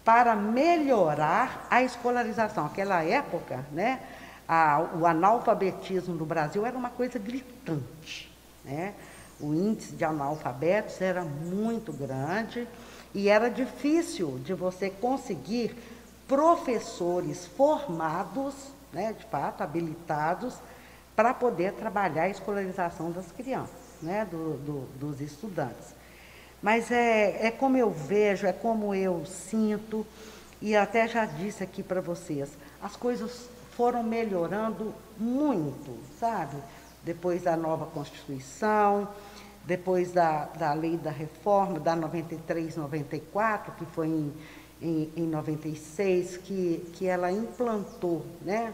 para melhorar a escolarização. Aquela época, né, a, o analfabetismo no Brasil era uma coisa gritante. Né? O índice de analfabetos era muito grande e era difícil de você conseguir professores formados, né, de fato, habilitados, para poder trabalhar a escolarização das crianças, né, do, do, dos estudantes. Mas é, é como eu vejo, é como eu sinto, e até já disse aqui para vocês, as coisas foram melhorando muito, sabe? Depois da nova Constituição, depois da, da lei da reforma, da 93, 94, que foi em, em, em 96, que, que ela implantou, né?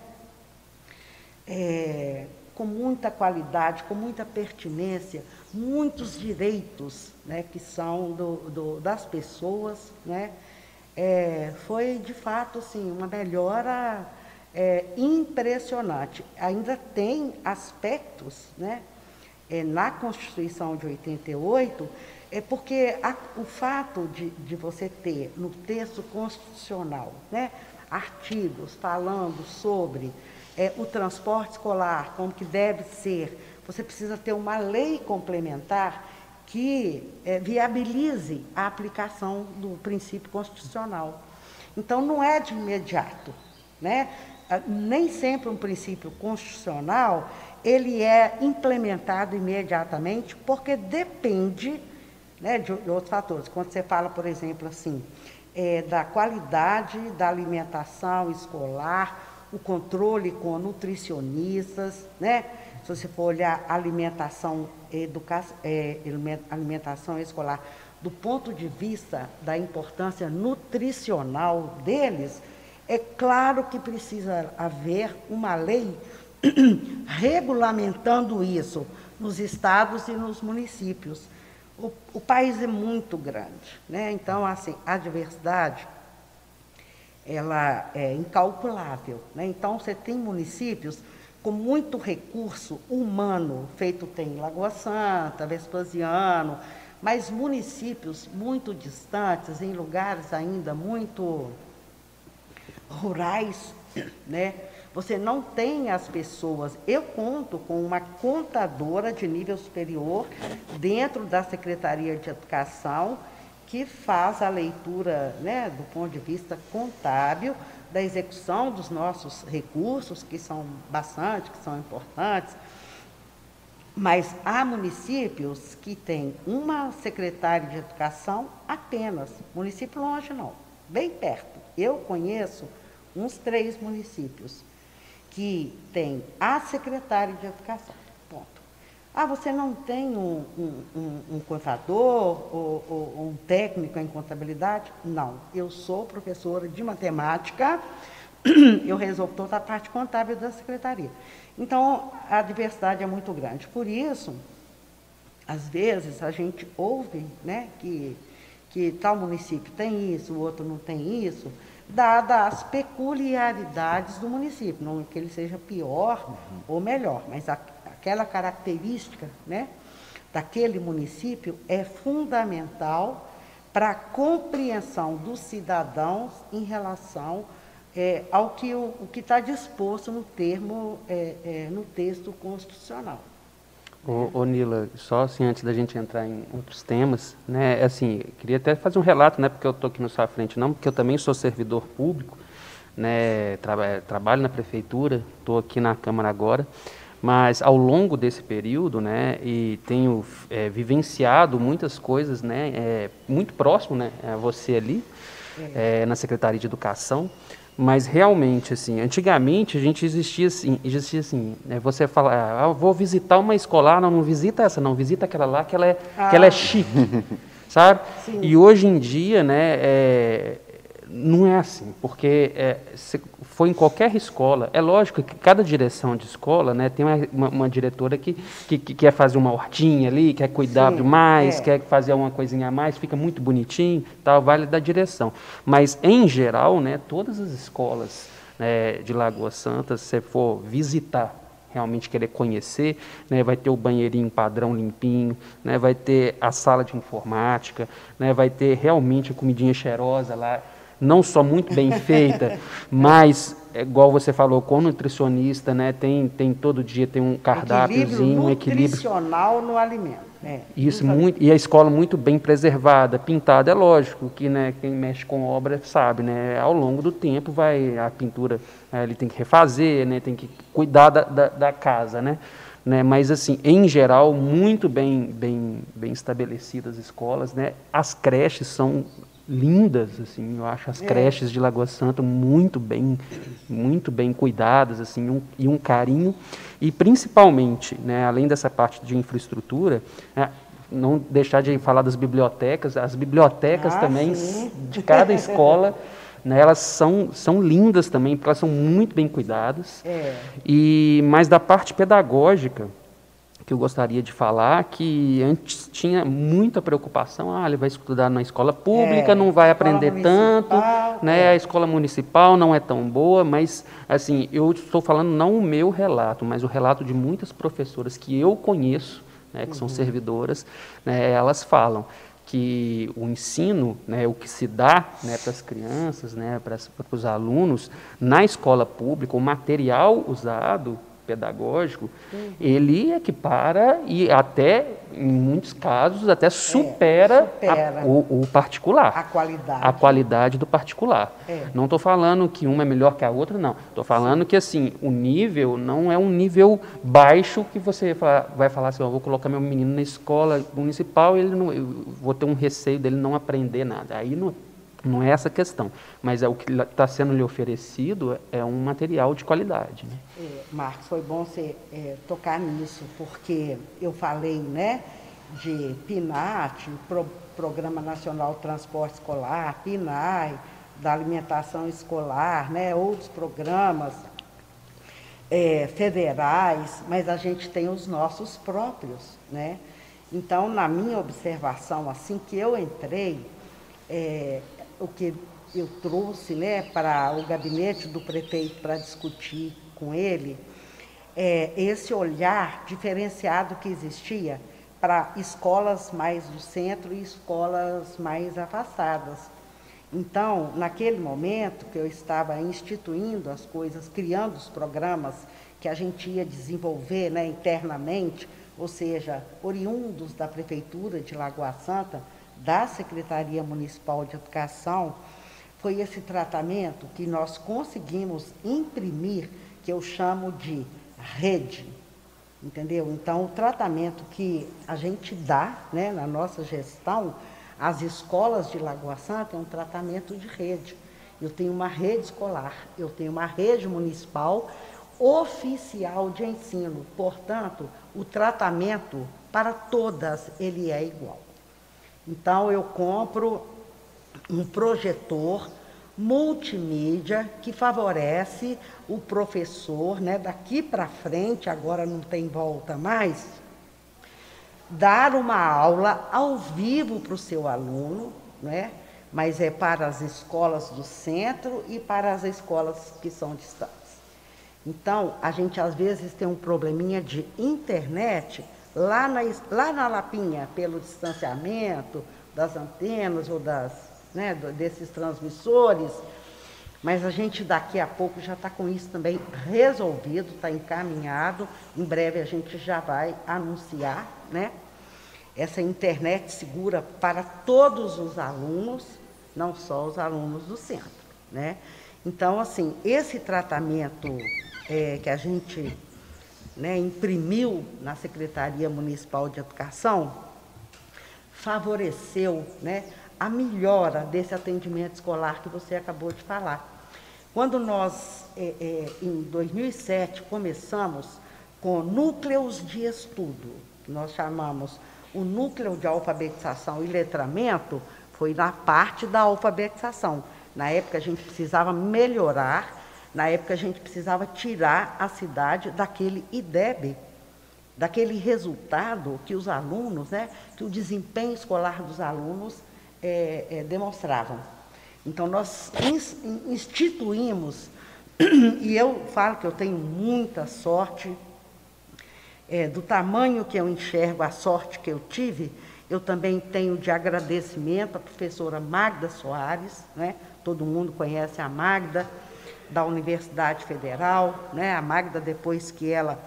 É, com muita qualidade, com muita pertinência, muitos direitos né, que são do, do, das pessoas. Né? É, foi, de fato, assim, uma melhora é, impressionante. Ainda tem aspectos né, é, na Constituição de 88, é porque a, o fato de, de você ter no texto constitucional né, artigos falando sobre é, o transporte escolar, como que deve ser, você precisa ter uma lei complementar que é, viabilize a aplicação do princípio constitucional. Então, não é de imediato. Né? Ah, nem sempre um princípio constitucional ele é implementado imediatamente, porque depende né, de outros fatores. Quando você fala, por exemplo, assim, é, da qualidade da alimentação escolar, o controle com nutricionistas, né? Se você for olhar alimentação, educa é, alimentação escolar, do ponto de vista da importância nutricional deles, é claro que precisa haver uma lei regulamentando isso nos estados e nos municípios. O, o país é muito grande, né? Então, assim, a diversidade ela é incalculável. Né? Então, você tem municípios com muito recurso humano, feito tem Lagoa Santa, Vespasiano, mas municípios muito distantes, em lugares ainda muito rurais, né? Você não tem as pessoas. Eu conto com uma contadora de nível superior dentro da Secretaria de Educação que faz a leitura, né, do ponto de vista contábil, da execução dos nossos recursos, que são bastante, que são importantes. Mas há municípios que têm uma secretária de educação apenas, município longe não, bem perto. Eu conheço uns três municípios que têm a secretária de educação. Ah, você não tem um, um, um, um contador ou, ou, um técnico em contabilidade? Não, eu sou professora de matemática, eu resolvo toda a parte contábil da secretaria. Então, a diversidade é muito grande. Por isso, às vezes, a gente ouve né, que, que tal município tem isso, o outro não tem isso, dadas as peculiaridades do município, não que ele seja pior uhum. ou melhor, mas a, aquela característica né, daquele município é fundamental para a compreensão dos cidadãos em relação é, ao que está disposto no termo, é, é, no texto constitucional. Ô, ô, Nila, só assim, antes da gente entrar em outros temas, né, assim, queria até fazer um relato, né, porque eu estou aqui na sua frente, não, porque eu também sou servidor público, né, tra trabalho na prefeitura, estou aqui na Câmara agora, Mas ao longo desse período, né, e tenho é, vivenciado muitas coisas, né, é, muito próximo, né, a você ali, é, na Secretaria de Educação, mas realmente, assim, antigamente a gente existia assim, existia assim, né, você fala, ah, vou visitar uma escolar, não, não visita essa, não, visita aquela lá que ela é, ah. que ela é ah. chique, sabe? Sim. E hoje em dia, né, é, não é assim, porque é, se for em qualquer escola, é lógico que cada direção de escola né, tem uma, uma, diretora que, que, que, quer fazer uma hortinha ali, quer cuidar Sim, mais, é. quer fazer uma coisinha a mais, fica muito bonitinho, tal, vale da direção. Mas, em geral, né, todas as escolas né, de Lagoa Santa, se você for visitar realmente querer conhecer, né, vai ter o banheirinho padrão limpinho, né, vai ter a sala de informática, né, vai ter realmente a comidinha cheirosa lá, não só muito bem feita, mas é igual você falou, com nutricionista, né? Tem, tem todo dia tem um cardápiozinho, um equilíbrio nutricional no alimento. Né? Isso muito e a escola muito bem preservada, pintada, é lógico que né, quem mexe com obra sabe, né? Ao longo do tempo vai a pintura, né, ele tem que refazer, né? Tem que cuidar da, da, da casa, né? Né, mas assim, em geral, muito bem, bem, bem estabelecidas as escolas, né? As creches são lindas, assim, eu acho as é. creches de Lagoa Santa muito bem, muito bem cuidadas, assim, um, e um carinho, e principalmente, né, além dessa parte de infraestrutura, né, não deixar de falar das bibliotecas, as bibliotecas ah, também sim. de cada escola, né, elas são, são lindas também, porque elas são muito bem cuidadas, é. e mas da parte pedagógica, que eu gostaria de falar, que antes tinha muita preocupação, ah, ele vai estudar na escola pública, é, não vai aprender tanto, né? É. A escola municipal não é tão boa, mas assim, eu estou falando não o meu relato, mas o relato de muitas professoras que eu conheço, né, que uhum. são servidoras, né, elas falam que o ensino, né, o que se dá né, para as crianças, né, para, para os alunos, na escola pública, o material usado pedagógico, uhum. ele equipara e até, em muitos casos, até supera, é, supera. A, o, o, particular. A qualidade. A qualidade do particular. É. Não estou falando que uma é melhor que a outra, não. Estou falando Sim. que assim, o nível não é um nível baixo que você vai falar assim, oh, vou colocar meu menino na escola municipal, ele não, eu vou ter um receio dele não aprender nada. Aí não não é essa a questão, mas é o que está sendo lhe oferecido é um material de qualidade. Né? É, Marcos, foi bom você é, tocar nisso, porque eu falei né, de PINAT, Pro, Programa Nacional de Transporte Escolar, PINAI, da alimentação escolar, né, outros programas é, federais, mas a gente tem os nossos próprios. Né? Então, na minha observação, assim que eu entrei, é, o que eu trouxe né, para o gabinete do prefeito para discutir com ele, é esse olhar diferenciado que existia para escolas mais do centro e escolas mais afastadas. Então, naquele momento que eu estava instituindo as coisas, criando os programas que a gente ia desenvolver né, internamente, ou seja, oriundos da Prefeitura de Lagoa Santa, da Secretaria Municipal de Educação foi esse tratamento que nós conseguimos imprimir, que eu chamo de rede. Entendeu? Então, o tratamento que a gente dá né, na nossa gestão, as escolas de Lagoa Santa, é um tratamento de rede. Eu tenho uma rede escolar, eu tenho uma rede municipal oficial de ensino. Portanto, o tratamento para todas ele é igual. Então eu compro um projetor multimídia que favorece o professor, né, daqui para frente, agora não tem volta mais, dar uma aula ao vivo para o seu aluno, né, mas é para as escolas do centro e para as escolas que são distantes. Então, a gente às vezes tem um probleminha de internet, lá na, lá na Lapinha, pelo distanciamento das antenas ou das, né, desses transmissores, mas a gente daqui a pouco já está com isso também resolvido, está encaminhado. Em breve a gente já vai anunciar, né? Essa internet segura para todos os alunos, não só os alunos do centro, né? Então, assim, esse tratamento é, que a gente né, imprimiu na Secretaria Municipal de Educação favoreceu né, a melhora desse atendimento escolar que você acabou de falar. Quando nós, é, é, em 2007, começamos com núcleos de estudo, que nós chamamos o núcleo de alfabetização e letramento, foi na parte da alfabetização. Na época a gente precisava melhorar, na época a gente precisava tirar a cidade daquele IDEB, daquele resultado que os alunos, né, que o desempenho escolar dos alunos é, é, demonstravam. Então nós instituímos, e eu falo que eu tenho muita sorte, é, do tamanho que eu enxergo a sorte que eu tive, eu também tenho de agradecimento à professora Magda Soares, né? todo mundo conhece a Magda, da Universidade Federal, né? a Magda, depois que ela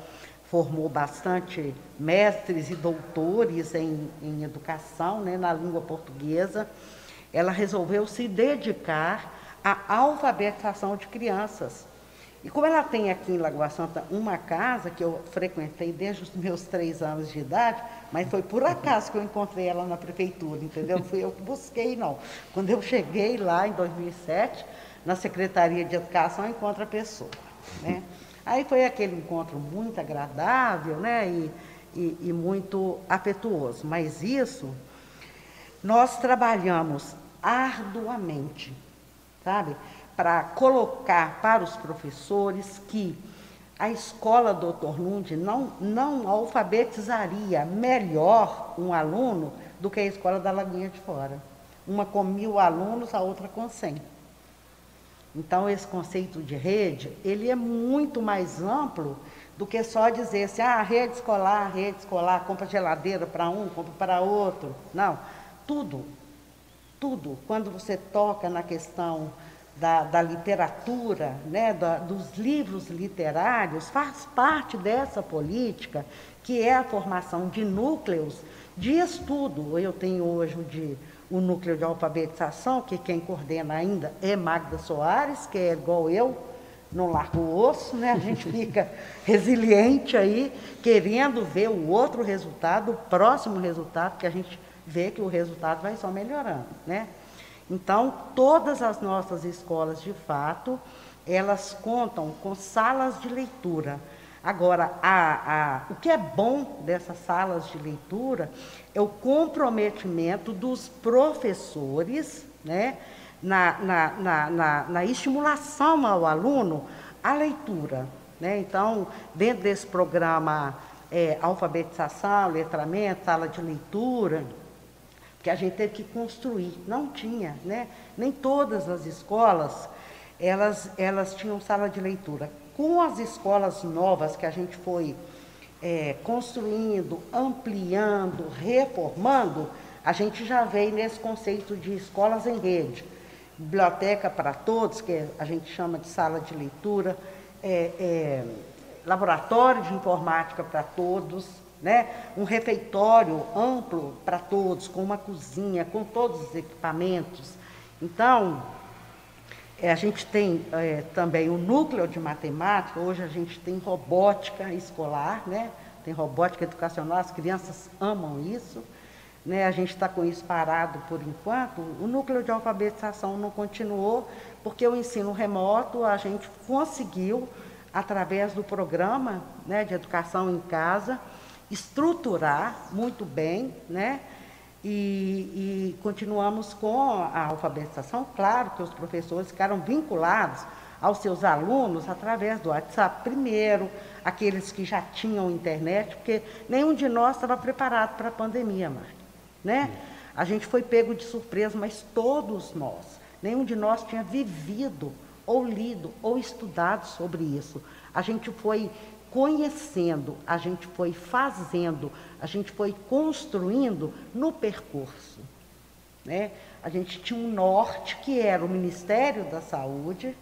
formou bastante mestres e doutores em, em educação, né? na língua portuguesa, ela resolveu se dedicar à alfabetização de crianças. E como ela tem aqui em Lagoa Santa uma casa que eu frequentei desde os meus três anos de idade, mas foi por acaso que eu encontrei ela na prefeitura, entendeu? Fui eu que busquei, não. Quando eu cheguei lá em 2007, na Secretaria de Educação, eu encontro a pessoa. Né? Aí foi aquele encontro muito agradável né? e, e, e muito afetuoso. Mas isso, nós trabalhamos arduamente, sabe? Para colocar para os professores que a escola Doutor Nundi não, não alfabetizaria melhor um aluno do que a escola da Lagoinha de Fora. Uma com mil alunos, a outra com cem. Então, esse conceito de rede, ele é muito mais amplo do que só dizer assim, ah, rede escolar, rede escolar, compra geladeira para um, compra para outro. Não, tudo, tudo. Quando você toca na questão da, da literatura, né, da, dos livros literários, faz parte dessa política, que é a formação de núcleos de estudo. Eu tenho hoje de, o núcleo de alfabetização, que quem coordena ainda é Magda Soares, que é igual eu, não larga o osso, né? a gente fica resiliente aí, querendo ver o outro resultado, o próximo resultado, que a gente vê que o resultado vai só melhorando. Né? Então, todas as nossas escolas, de fato, elas contam com salas de leitura. Agora, a, a, o que é bom dessas salas de leitura é o comprometimento dos professores né, na, na, na, na, na estimulação ao aluno à leitura. Né? Então, dentro desse programa é, alfabetização, letramento, sala de leitura, que a gente teve que construir. Não tinha, né? Nem todas as escolas, elas, elas tinham sala de leitura. Com as escolas novas que a gente foi é, construindo, ampliando, reformando, a gente já veio nesse conceito de escolas em rede. Biblioteca para todos, que a gente chama de sala de leitura, é, é, laboratório de informática para todos, né? um refeitório amplo para todos, com uma cozinha, com todos os equipamentos. Então, é, a gente tem é, também o núcleo de matemática, hoje a gente tem robótica escolar, né? tem robótica educacional, as crianças amam isso. Né? A gente está com isso parado por enquanto. O núcleo de alfabetização não continuou, porque o ensino remoto a gente conseguiu, através do programa né, de educação em casa, estruturar muito bem, né? E, e, continuamos com a alfabetização. Claro que os professores ficaram vinculados aos seus alunos através do WhatsApp primeiro, aqueles que já tinham internet, porque nenhum de nós estava preparado para a pandemia, Marta, né? A gente foi pego de surpresa, mas todos nós, nenhum de nós tinha vivido ou lido ou estudado sobre isso. A gente foi conhecendo, a gente foi fazendo, a gente foi construindo no percurso. Né? A gente tinha um norte que era o Ministério da Saúde,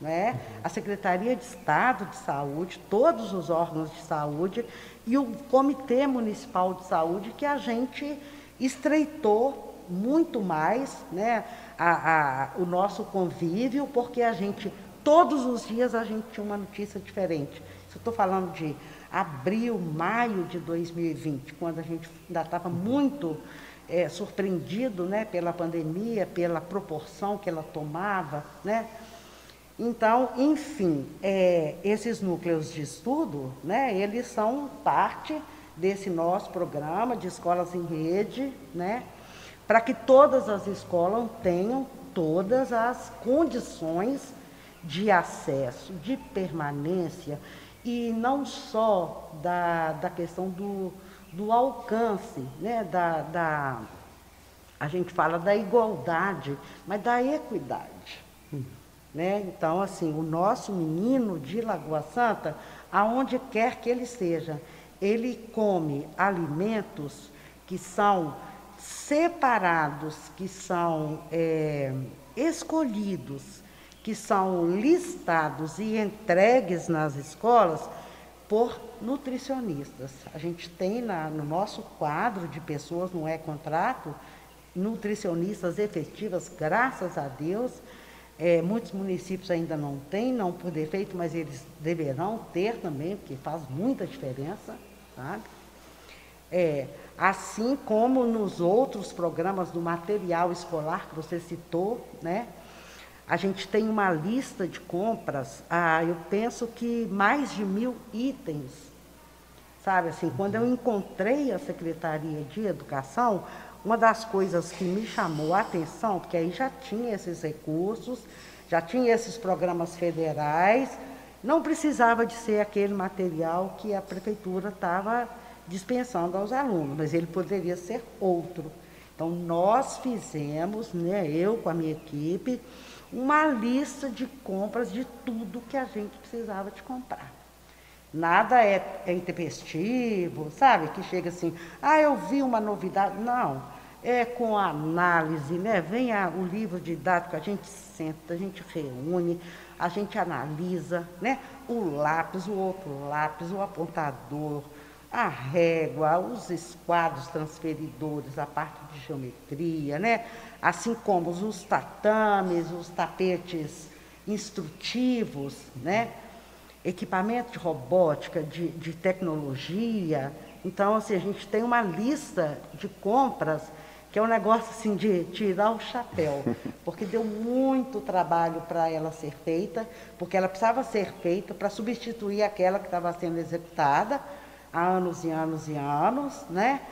né? a Secretaria de Estado de Saúde, todos os órgãos de saúde e o Comitê Municipal de Saúde, que a gente estreitou muito mais né, a, a, o nosso convívio, porque a gente, todos os dias, a gente tinha uma notícia diferente estou falando de abril, maio de 2020, quando a gente ainda estava muito é, surpreendido né, pela pandemia, pela proporção que ela tomava, né? Então, enfim, é, esses núcleos de estudo, né, eles são parte desse nosso programa de escolas em rede, né, para que todas as escolas tenham todas as condições de acesso, de permanência, e não só da, da questão do, do alcance, né, da, da, a gente fala da igualdade, mas da equidade. Né? Então, assim, o nosso menino de Lagoa Santa, aonde quer que ele seja, ele come alimentos que são separados, que são é, escolhidos, que são listados e entregues nas escolas por nutricionistas. A gente tem na, no nosso quadro de pessoas, não é contrato, nutricionistas efetivas, graças a Deus, é, muitos municípios ainda não têm, não por defeito, mas eles deverão ter também, porque faz muita diferença, sabe? É, assim como nos outros programas do material escolar que você citou, né? A gente tem uma lista de compras, ah, eu penso que mais de mil itens, sabe assim, quando eu encontrei a Secretaria de Educação, uma das coisas que me chamou a atenção, porque aí já tinha esses recursos, já tinha esses programas federais, não precisava de ser aquele material que a prefeitura estava dispensando aos alunos, mas ele poderia ser outro. Então, nós fizemos, né, eu com a minha equipe, uma lista de compras de tudo que a gente precisava de comprar. Nada é, é intempestivo, sabe? Que chega assim, ah, eu vi uma novidade. Não, é com análise, né? Vem a, o livro didático, a gente senta, a gente reúne, a gente analisa, né? O lápis, o outro lápis, o apontador, a régua, os esquadros transferidores, a parte de geometria, né? Assim como os tatames, os tapetes instrutivos, né? equipamento de robótica, de, de tecnologia. Então, assim, a gente tem uma lista de compras que é um negócio assim de tirar o chapéu, porque deu muito trabalho para ela ser feita, porque ela precisava ser feita para substituir aquela que estava sendo executada há anos e anos e anos, né?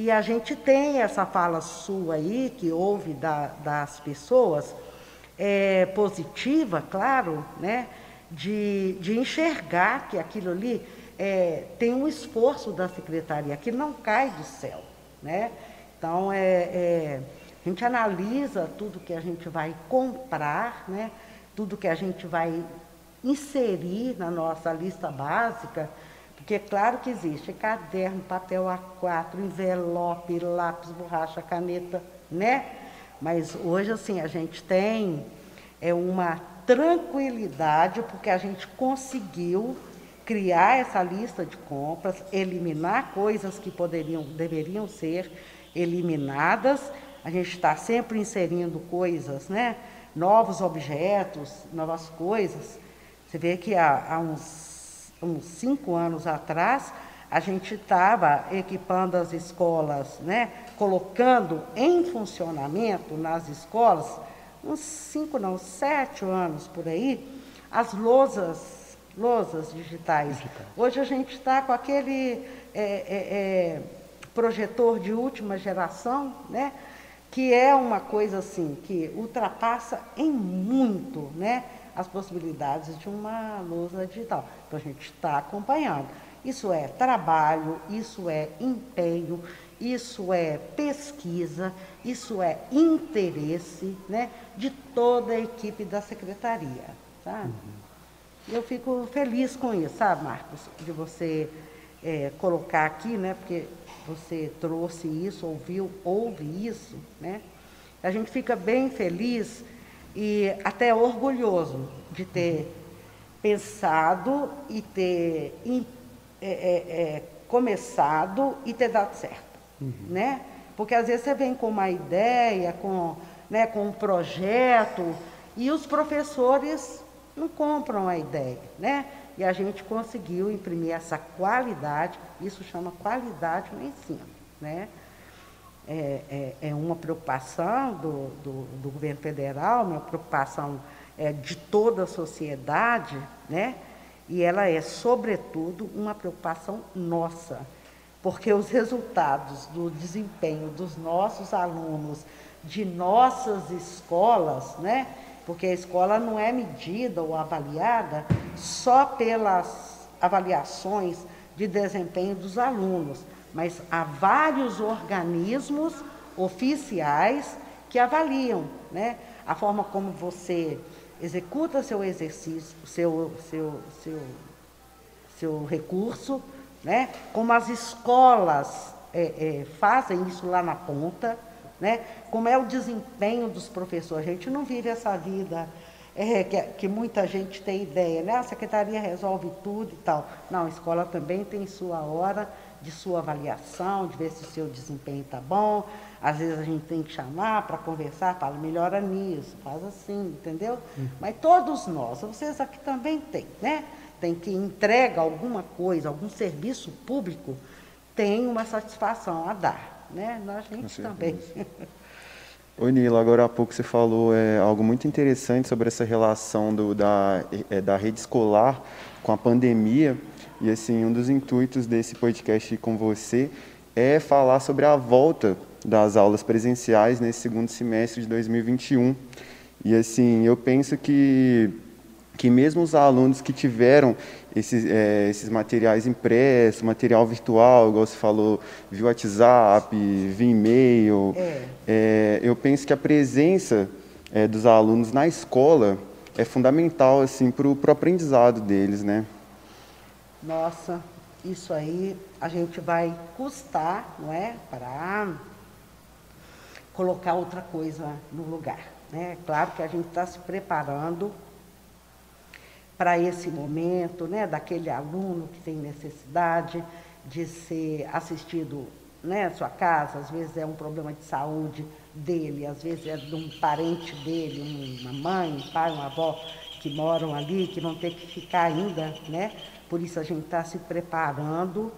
E a gente tem essa fala sua aí, que houve da, das pessoas, é, positiva, claro, né? de, de enxergar que aquilo ali é, tem um esforço da secretaria, que não cai do céu. Né? Então, é, é, a gente analisa tudo que a gente vai comprar, né? tudo que a gente vai inserir na nossa lista básica, porque é claro que existe caderno, papel A4, envelope, lápis, borracha, caneta, né? Mas hoje, assim, a gente tem é uma tranquilidade, porque a gente conseguiu criar essa lista de compras, eliminar coisas que poderiam, deveriam ser eliminadas. A gente está sempre inserindo coisas, né? novos objetos, novas coisas. Você vê que há, há uns, uns cinco anos atrás, a gente estava equipando as escolas, né? colocando em funcionamento nas escolas uns cinco, não, sete anos por aí, as lousas, lousas digitais. Digital. Hoje a gente está com aquele é, é, é, projetor de última geração, né? que é uma coisa assim, que ultrapassa em muito né, as possibilidades de uma lousa digital. Então a gente está acompanhando. Isso é trabalho, isso é empenho, isso é pesquisa, isso é interesse né, de toda a equipe da secretaria. Sabe? Uhum. Eu fico feliz com isso, sabe, Marcos, de você é, colocar aqui, né, porque você trouxe isso, ouviu, ouve isso, né? A gente fica bem feliz e até orgulhoso de ter pensado e ter é, é, é, começado e ter dado certo uhum. né? Porque às vezes você vem com uma ideia, com, né, com um projeto, e os professores não compram a ideia, né? E a gente conseguiu imprimir essa qualidade, isso chama qualidade no ensino, né? É, é, é uma preocupação do, do, do, governo federal, uma preocupação é, de toda a sociedade, né? E ela é, sobretudo, uma preocupação nossa, porque os resultados do desempenho dos nossos alunos, de nossas escolas, né? porque a escola não é medida ou avaliada só pelas avaliações de desempenho dos alunos, mas há vários organismos oficiais que avaliam né, a forma como você executa seu exercício, seu, seu, seu, seu recurso, né, como as escolas é, é, fazem isso lá na ponta, né? Como é o desempenho dos professores? A gente não vive essa vida é, que, que, muita gente tem ideia, né? A secretaria resolve tudo e tal. Não, a escola também tem sua hora de sua avaliação, de ver se o seu desempenho está bom. Às vezes a gente tem que chamar para conversar, fala, melhora nisso, faz assim, entendeu? Hum. Mas todos nós, vocês aqui também têm, né? Tem que entrega alguma coisa, algum serviço público, tem uma satisfação a dar né? Nós gente também. Oi, Nilo, agora há pouco você falou é, algo muito interessante sobre essa relação do, da, é, da rede escolar com a pandemia. E, assim, um dos intuitos desse podcast com você é falar sobre a volta das aulas presenciais nesse segundo semestre de 2021. E, assim, eu penso que que mesmo os alunos que tiveram esses, é, esses materiais impressos, material virtual, igual você falou, via WhatsApp, via e-mail, é. É, eu penso que a presença é, dos alunos na escola é fundamental assim, para o aprendizado deles. Né? Nossa, isso aí a gente vai custar, não é? Para colocar outra coisa no lugar. Né? Claro que a gente está se preparando para esse momento, né, daquele aluno que tem necessidade de ser assistido né, sua casa, às vezes é um problema de saúde dele, às vezes é de um parente dele, uma mãe, um pai, uma avó que moram ali, que vão ter que ficar ainda, né? Por isso a gente está se preparando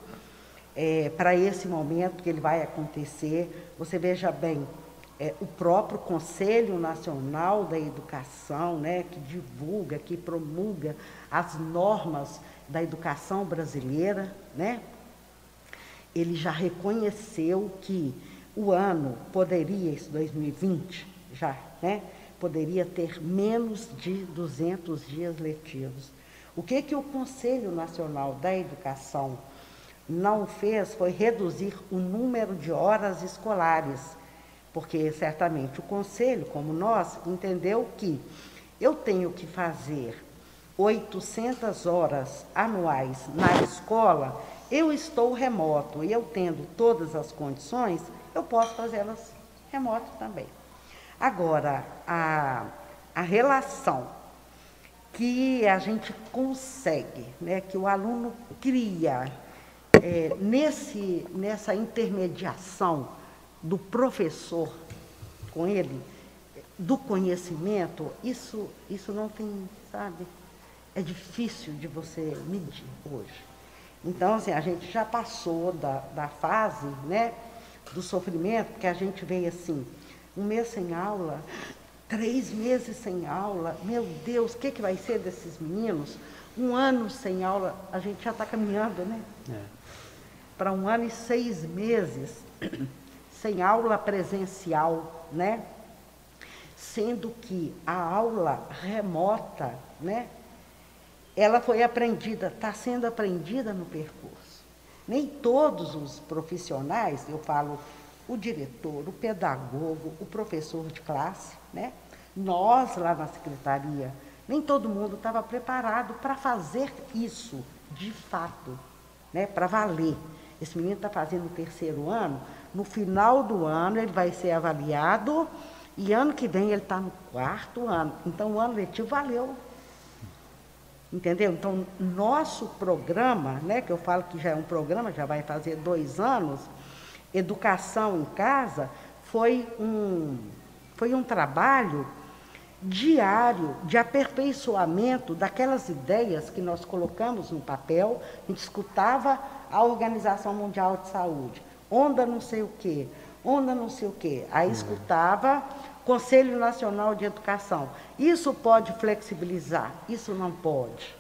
é, para esse momento que ele vai acontecer. Você veja bem, é, o próprio Conselho Nacional da Educação, né, que divulga, que promulga as normas da educação brasileira, né, ele já reconheceu que o ano poderia, esse 2020, já, né, poderia ter menos de 200 dias letivos. O que, que o Conselho Nacional da Educação não fez foi reduzir o número de horas escolares porque certamente o conselho, como nós, entendeu que eu tenho que fazer 800 horas anuais na escola, eu estou remoto e eu tendo todas as condições, eu posso fazê-las remoto também. Agora, a, a relação que a gente consegue, né, que o aluno cria é, nesse, nessa intermediação do professor com ele, do conhecimento, isso, isso não tem, sabe? É difícil de você medir hoje. Então, assim, a gente já passou da, da fase, né, do sofrimento, porque a gente veio assim, um mês sem aula, três meses sem aula, meu Deus, o que, que vai ser desses meninos? Um ano sem aula, a gente já está caminhando, né? É. Para um ano e seis meses sem aula presencial, né? Sendo que a aula remota, né? Ela foi aprendida, está sendo aprendida no percurso. Nem todos os profissionais, eu falo o diretor, o pedagogo, o professor de classe, né? Nós lá na secretaria, nem todo mundo estava preparado para fazer isso de fato, né? Para valer. Esse menino está fazendo o terceiro ano, no final do ano ele vai ser avaliado e ano que vem ele está no quarto ano. Então o ano letivo valeu. Entendeu? Então, nosso programa, né, que eu falo que já é um programa, já vai fazer dois anos, Educação em Casa, foi um, foi um trabalho diário de aperfeiçoamento daquelas ideias que nós colocamos no papel. A gente escutava a Organização Mundial de Saúde, onda não sei o quê, onda não sei o quê. Aí uhum. escutava Conselho Nacional de Educação. Isso pode flexibilizar, isso não pode.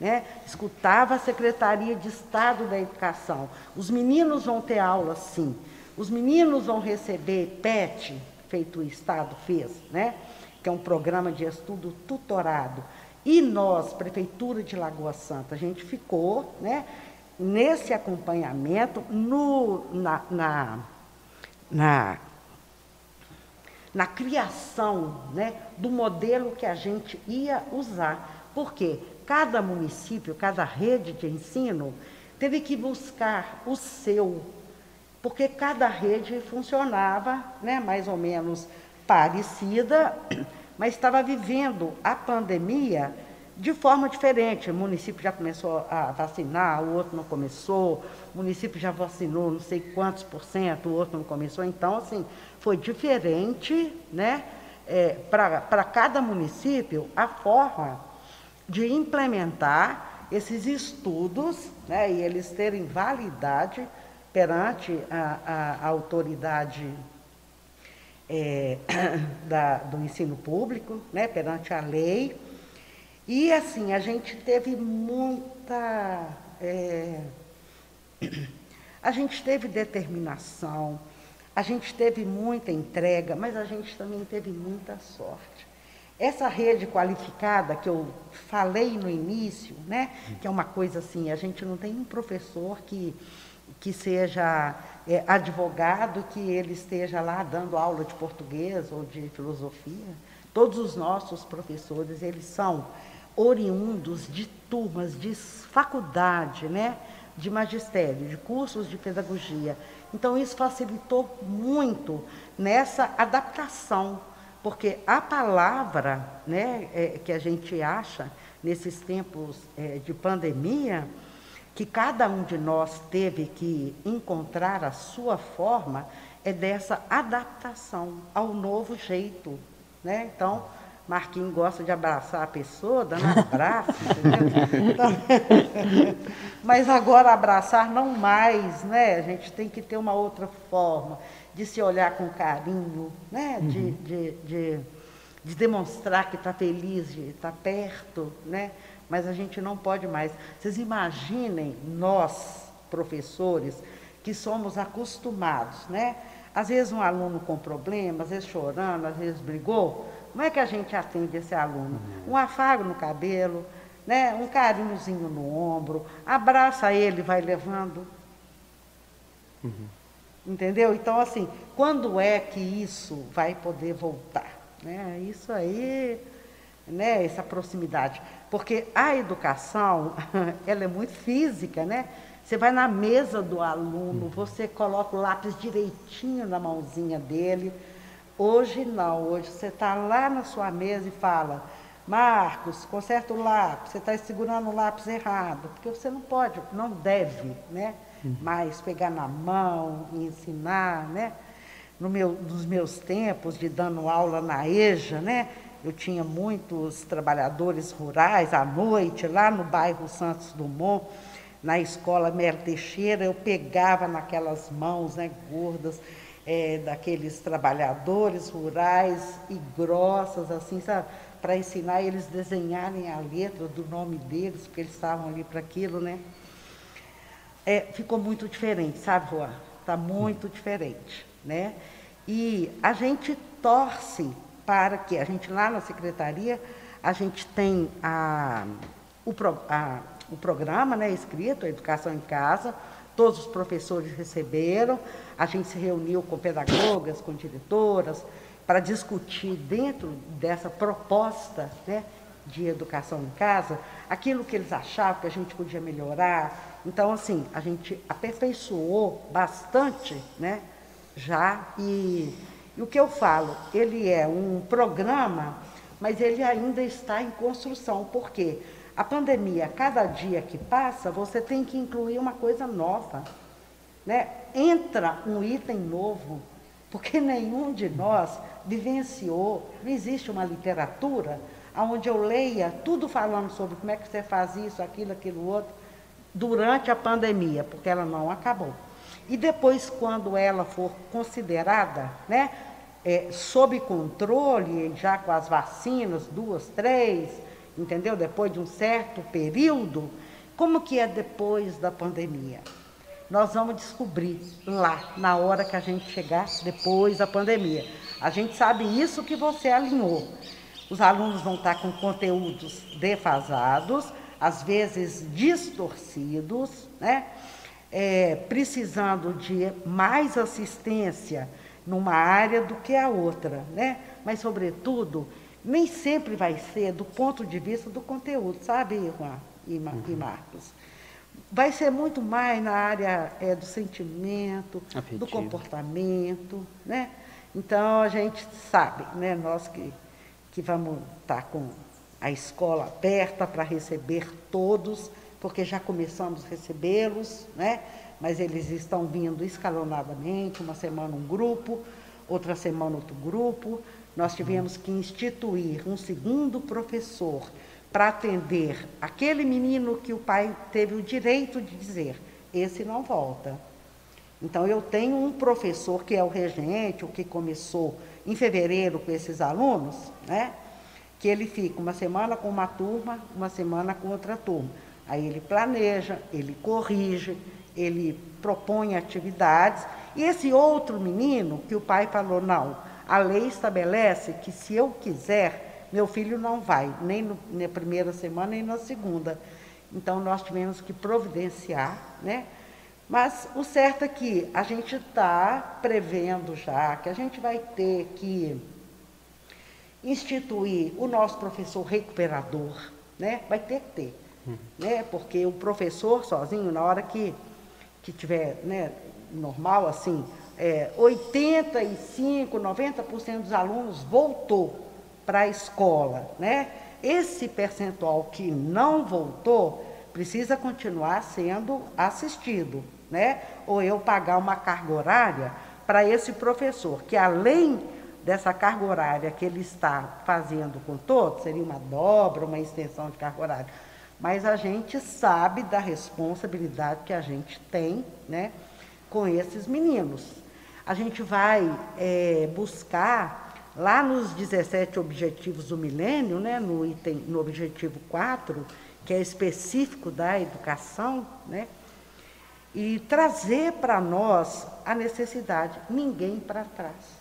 Né? Escutava a Secretaria de Estado da Educação. Os meninos vão ter aula sim. Os meninos vão receber PET, feito o Estado fez, né? que é um programa de estudo tutorado. E nós, Prefeitura de Lagoa Santa, a gente ficou né, nesse acompanhamento no, na, na, na, na criação né, do modelo que a gente ia usar. Porque cada município, cada rede de ensino teve que buscar o seu, porque cada rede funcionava né, mais ou menos parecida, mas estava vivendo a pandemia de forma diferente. O município já começou a vacinar, o outro não começou, o município já vacinou não sei quantos por cento, o outro não começou. Então, assim, foi diferente, né? É, Para cada município, a forma de implementar esses estudos né, e eles terem validade perante a, a, autoridade é, da, do ensino público, né, perante a lei. E assim, a gente teve muita. É, a gente teve determinação, a gente teve muita entrega, mas a gente também teve muita sorte. Essa rede qualificada que eu falei no início, né, que é uma coisa assim, a gente não tem um professor que, que seja é, advogado, que ele esteja lá dando aula de português ou de filosofia. Todos os nossos professores, eles são oriundos de turmas de faculdade, né, de magistério, de cursos de pedagogia. Então, isso facilitou muito nessa adaptação porque a palavra né, é, que a gente acha nesses tempos é, de pandemia, que cada um de nós teve que encontrar a sua forma, é dessa adaptação ao novo jeito. Né? Então, Marquinhos gosta de abraçar a pessoa, dando abraço? Então, mas agora abraçar não mais, né? A gente tem que ter uma outra forma de se olhar com carinho, né? Uhum. De, de, de, de, demonstrar que está feliz, de estar tá perto, né? Mas a gente não pode mais. Vocês imaginem nós, professores, que somos acostumados, né? Às vezes um aluno com problema, às vezes chorando, às vezes brigou. Como é que a gente atende esse aluno? Uhum. Um afago no cabelo, né? um carinhozinho no ombro, abraça ele, vai levando. Uhum. Entendeu? Então, assim, quando é que isso vai poder voltar? Né? Isso aí, né? essa proximidade. Porque a educação, ela é muito física, né? Você vai na mesa do aluno, você coloca o lápis direitinho na mãozinha dele. Hoje não, hoje você está lá na sua mesa e fala, Marcos, conserta o lápis, você está segurando o lápis errado, porque você não pode, não deve, né? mas pegar na mão e ensinar, né? No meu, nos meus tempos de dando aula na EJA, né? Eu tinha muitos trabalhadores rurais à noite, lá no bairro Santos Dumont, na escola Mero Teixeira, eu pegava naquelas mãos né, gordas é, daqueles trabalhadores rurais e grossas, assim, sabe? Para ensinar eles desenharem a letra do nome deles, porque eles estavam ali para aquilo, né? é, ficou muito diferente, sabe, Juan? Está muito diferente, né? E a gente torce para que, a gente lá na secretaria, a gente tem a, o, pro, a, o programa né, escrito, a Educação em Casa, todos os professores receberam, a gente se reuniu com pedagogas, com diretoras, para discutir dentro dessa proposta né, de educação em casa, aquilo que eles achavam que a gente podia melhorar, então, assim, a gente aperfeiçoou bastante, né? Já, e, e o que eu falo, ele é um programa, mas ele ainda está em construção, porque a pandemia, cada dia que passa, você tem que incluir uma coisa nova. Né? Entra um item novo. porque nenhum de nós vivenciou, não existe uma literatura onde eu leia tudo falando sobre como é que você faz isso, aquilo, aquilo outro, durante a pandemia, porque ela não acabou. E depois, quando ela for considerada, né, é, sob controle, já com as vacinas, duas, três, entendeu? Depois de um certo período, como que é depois da pandemia? Nós vamos descobrir lá, na hora que a gente chegar depois da pandemia. A gente sabe isso que você alinhou. Os alunos vão estar com conteúdos defasados, às vezes distorcidos, né? É, precisando de mais assistência numa área do que a outra, né? Mas, sobretudo, nem sempre vai ser do ponto de vista do conteúdo, sabe, Juan e, uhum. Marcos? Vai ser muito mais na área é, do sentimento, Afetivo. do comportamento, né? Então, a gente sabe, né, nós que, que vamos estar com a escola aberta para receber todos, porque já começamos a recebê-los, né? mas eles estão vindo escalonadamente, uma semana um grupo, outra semana outro grupo. Nós tivemos que instituir um segundo professor para atender aquele menino que o pai teve o direito de dizer, esse não volta. Então eu tenho um professor que é o regente, o que começou em fevereiro com esses alunos, né? Que ele fica uma semana com uma turma, uma semana com outra turma. Aí ele planeja, ele corrige, ele propõe atividades. E esse outro menino, que o pai falou, não, a lei estabelece que se eu quiser, meu filho não vai, nem no, na primeira semana, nem na segunda. Então nós tivemos que providenciar, né? Mas o certo é que a gente está prevendo já que a gente vai ter que instituir o nosso professor recuperador, né? Vai ter que ter, né? Porque o professor sozinho, na hora que que tiver né, normal, assim, é, 85, 90% dos alunos voltou para a escola. Né? Esse percentual que não voltou precisa continuar sendo assistido. Né? Ou eu pagar uma carga horária para esse professor, que além dessa carga horária que ele está fazendo com todos, seria uma dobra, uma extensão de carga horária mas a gente sabe da responsabilidade que a gente tem né, com esses meninos. A gente vai é, buscar lá nos 17 objetivos do milênio, né, no, item, no objetivo 4, que é específico da educação, né, e trazer para nós a necessidade, ninguém para trás.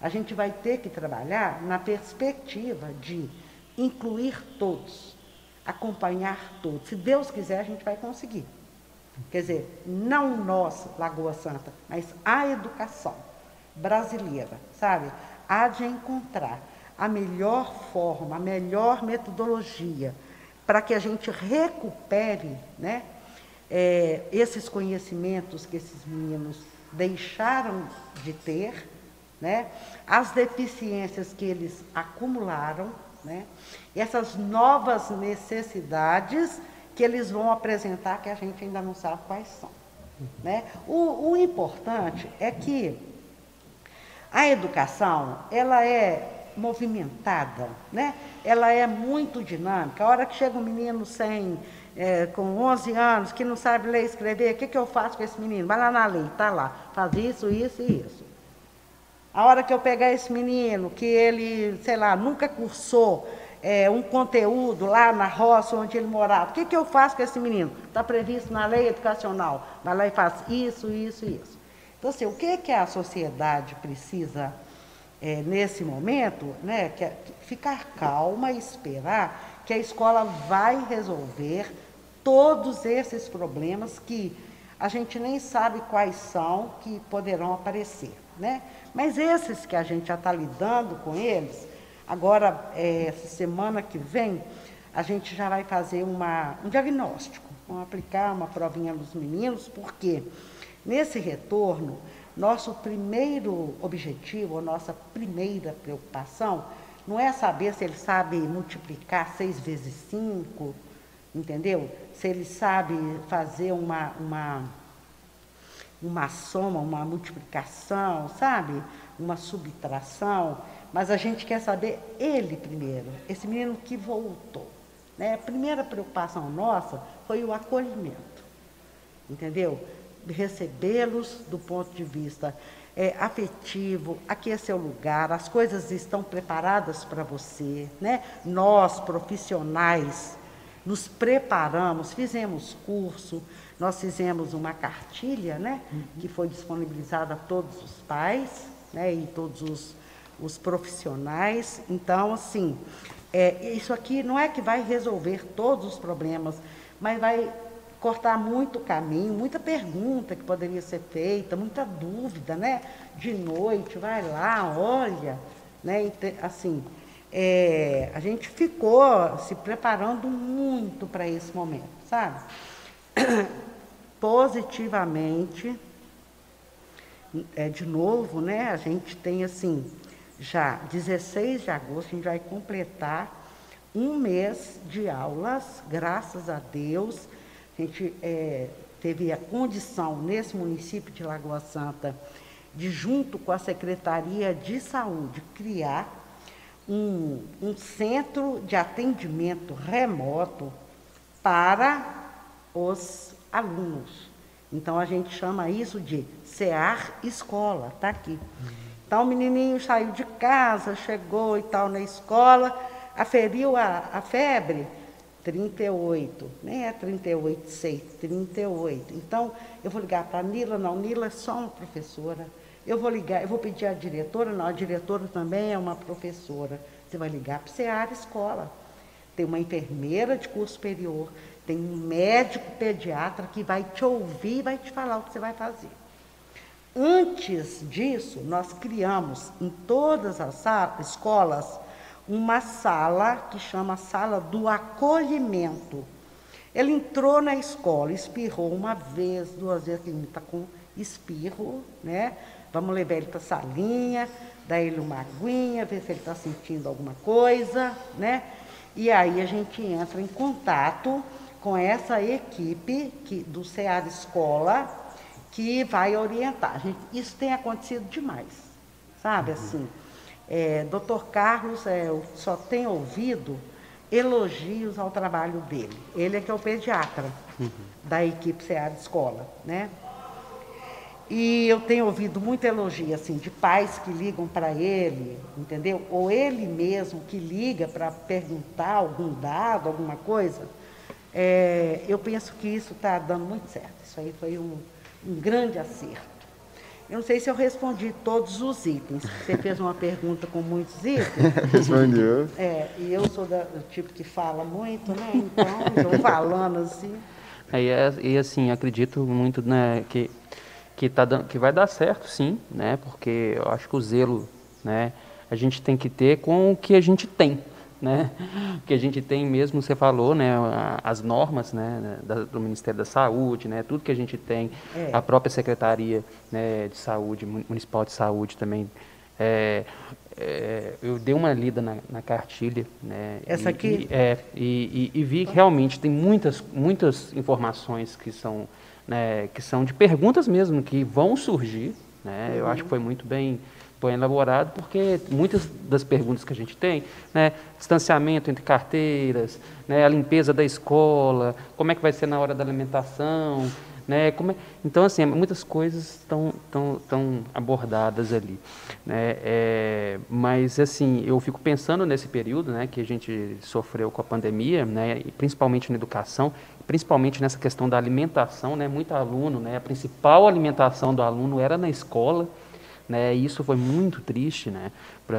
A gente vai ter que trabalhar na perspectiva de incluir todos acompanhar todos. Se Deus quiser, a gente vai conseguir. Quer dizer, não nós, Lagoa Santa, mas a educação brasileira, sabe? Há de encontrar a melhor forma, a melhor metodologia para que a gente recupere né, é, esses conhecimentos que esses meninos deixaram de ter, né, as deficiências que eles acumularam né? Essas novas necessidades que eles vão apresentar que a gente ainda não sabe quais são. Né? O, o importante é que a educação ela é movimentada, né? ela é muito dinâmica. A hora que chega um menino sem, é, com 11 anos, que não sabe ler e escrever, o que, que eu faço com esse menino? Vai lá na lei, está lá, faz isso, isso e isso. A hora que eu pegar esse menino, que ele, sei lá, nunca cursou é, um conteúdo lá na roça onde ele morava, o que, que eu faço com esse menino? Está previsto na lei educacional. Vai lá e faz isso, isso isso. Então, assim, o que, que a sociedade precisa é, nesse momento? Né, que é ficar calma e esperar que a escola vai resolver todos esses problemas que a gente nem sabe quais são que poderão aparecer. Né? Mas esses que a gente já está lidando com eles, agora, é, essa semana que vem, a gente já vai fazer uma, um diagnóstico, vamos aplicar uma provinha nos meninos, porque nesse retorno, nosso primeiro objetivo, a nossa primeira preocupação, não é saber se ele sabe multiplicar seis vezes cinco, entendeu? Se ele sabe fazer uma, uma uma soma, uma multiplicação, sabe? Uma subtração, mas a gente quer saber ele primeiro, esse menino que voltou. Né? A primeira preocupação nossa foi o acolhimento, entendeu? Recebê-los do ponto de vista é, afetivo, aqui é seu lugar, as coisas estão preparadas para você, né? Nós, profissionais, nos preparamos, fizemos curso, nós fizemos uma cartilha, né? Uhum. Que foi disponibilizada a todos os pais, né? E todos os, os profissionais. Então, assim, é, isso aqui não é que vai resolver todos os problemas, mas vai cortar muito caminho, muita pergunta que poderia ser feita, muita dúvida, né? De noite, vai lá, olha, né? Assim, é, a gente ficou se preparando muito para esse momento, sabe? Positivamente, é, de novo, né? A gente tem assim, já 16 de agosto, a gente vai completar um mês de aulas, graças a Deus a gente é, teve a condição, nesse município de Lagoa Santa, de, junto com a Secretaria de Saúde, criar um, um centro de atendimento remoto para os alunos. Então, a gente chama isso de CEAR Escola, está aqui. Então, o menininho saiu de casa, chegou e tal na escola, aferiu a, a febre, 38, nem é 38, 6, 38. Então, eu vou ligar para a Nila, não, Nila é só uma professora. Eu vou ligar, eu vou pedir à diretora, não, a diretora também é uma professora. Você vai ligar para o SEAR Escola. Tem uma enfermeira de curso superior, tem um médico pediatra que vai te ouvir e vai te falar o que você vai fazer. Antes disso, nós criamos em todas as escolas uma sala que chama Sala do Acolhimento. Ele entrou na escola, espirrou uma vez, duas vezes, ele está com espirro, né? Vamos levar ele para a salinha, dar ele uma aguinha, ver se ele está sentindo alguma coisa, né? E aí a gente entra em contato com essa equipe que, do SEAD Escola que vai orientar. Gente, isso tem acontecido demais, sabe uhum. assim? É, Doutor Carlos, é, eu só tenho ouvido elogios ao trabalho dele. Ele é que é o pediatra uhum. da equipe CA de escola, né? E eu tenho ouvido muito elogio, assim, de pais que ligam para ele, entendeu? Ou ele mesmo que liga para perguntar algum dado, alguma coisa. É, eu penso que isso está dando muito certo. Isso aí foi um, um grande acerto. Eu não sei se eu respondi todos os itens. Você fez uma pergunta com muitos itens. Respondeu. É, e eu sou da, do tipo que fala muito, né? Então, estou falando assim. É, e, assim, acredito muito né, que, que, tá dando, que vai dar certo, sim, né? Porque eu acho que o zelo, né? A gente tem que ter com o que a gente tem né? Que a gente tem mesmo, você falou, né? As normas, né? do Ministério da Saúde, né? Tudo que a gente tem, é. a própria Secretaria né, de Saúde, Municipal de Saúde também. É, é, eu dei uma lida na, na cartilha, né? Essa e, aqui? E, é, e, e, vi que realmente tem muitas, muitas informações que são, né, que são de perguntas mesmo que vão surgir, né? Uhum. Eu acho que foi muito bem bem elaborado, porque muitas das perguntas que a gente tem, né, distanciamento entre carteiras, né, a limpeza da escola, como é que vai ser na hora da alimentação, né, é, então assim muitas coisas estão tão, tão abordadas ali, né, é, mas assim eu fico pensando nesse período, né, que a gente sofreu com a pandemia, né, principalmente na educação, principalmente nessa questão da alimentação, né, muito aluno, né, a principal alimentação do aluno era na escola né? E isso foi muito triste, né? Pra,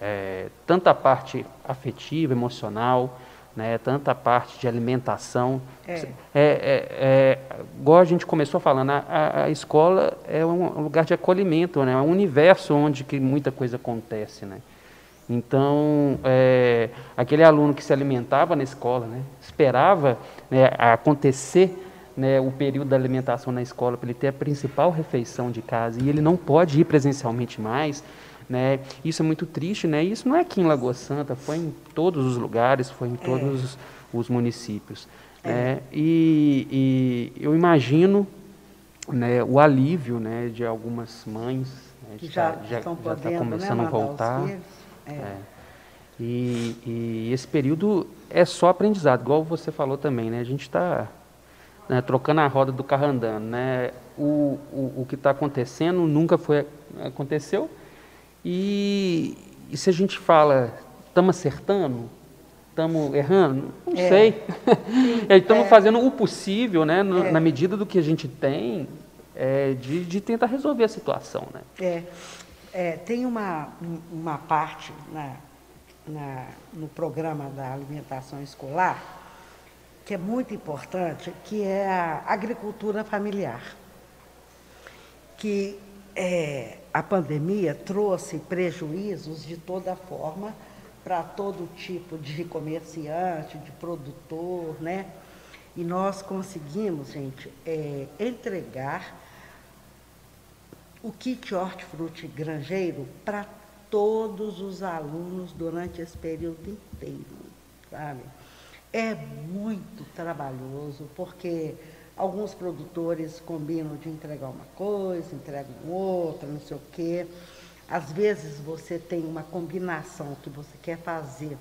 é, tanto a parte afetiva, emocional, né? Tanta parte de alimentação. É. É, é, é, igual a gente começou falando, a, a escola é um lugar de acolhimento, né? É um universo onde que muita coisa acontece, né? Então, é, aquele aluno que se alimentava na escola, né, esperava né, acontecer né, o período da alimentação na escola para ele ter a principal refeição de casa e ele não pode ir presencialmente mais, né? Isso é muito triste, né? Isso não é aqui em Lagoa Santa, foi em todos os lugares, foi em é. todos é. os municípios. É. Né? E, e, eu imagino né, o alívio né, de algumas mães né, que já já estão já podendo, começando né, a mandar os voltar. É. É. E, e esse período é só aprendizado, igual você falou também, né? A gente está né, trocando a roda do carro andando, né? O, o, o que está acontecendo nunca foi aconteceu. E, e se a gente fala, estamos acertando, estamos errando, não É. sei. Estamos é. fazendo o possível, né? no- É. Na medida do que a gente tem, é, de, de tentar resolver a situação, né? É, é, tem uma, um- uma parte na, na- no programa da alimentação escolar que é muito importante, que é a agricultura familiar. Que é, a pandemia trouxe prejuízos de toda forma para todo tipo de comerciante, de produtor, né? E nós conseguimos, gente, é, entregar o kit hortifruti granjeiro para todos os alunos durante esse período inteiro, sabe? É muito trabalhoso, porque alguns produtores combinam de entregar uma coisa, entregam outra, não sei o quê. Às vezes você tem uma combinação que você quer fazer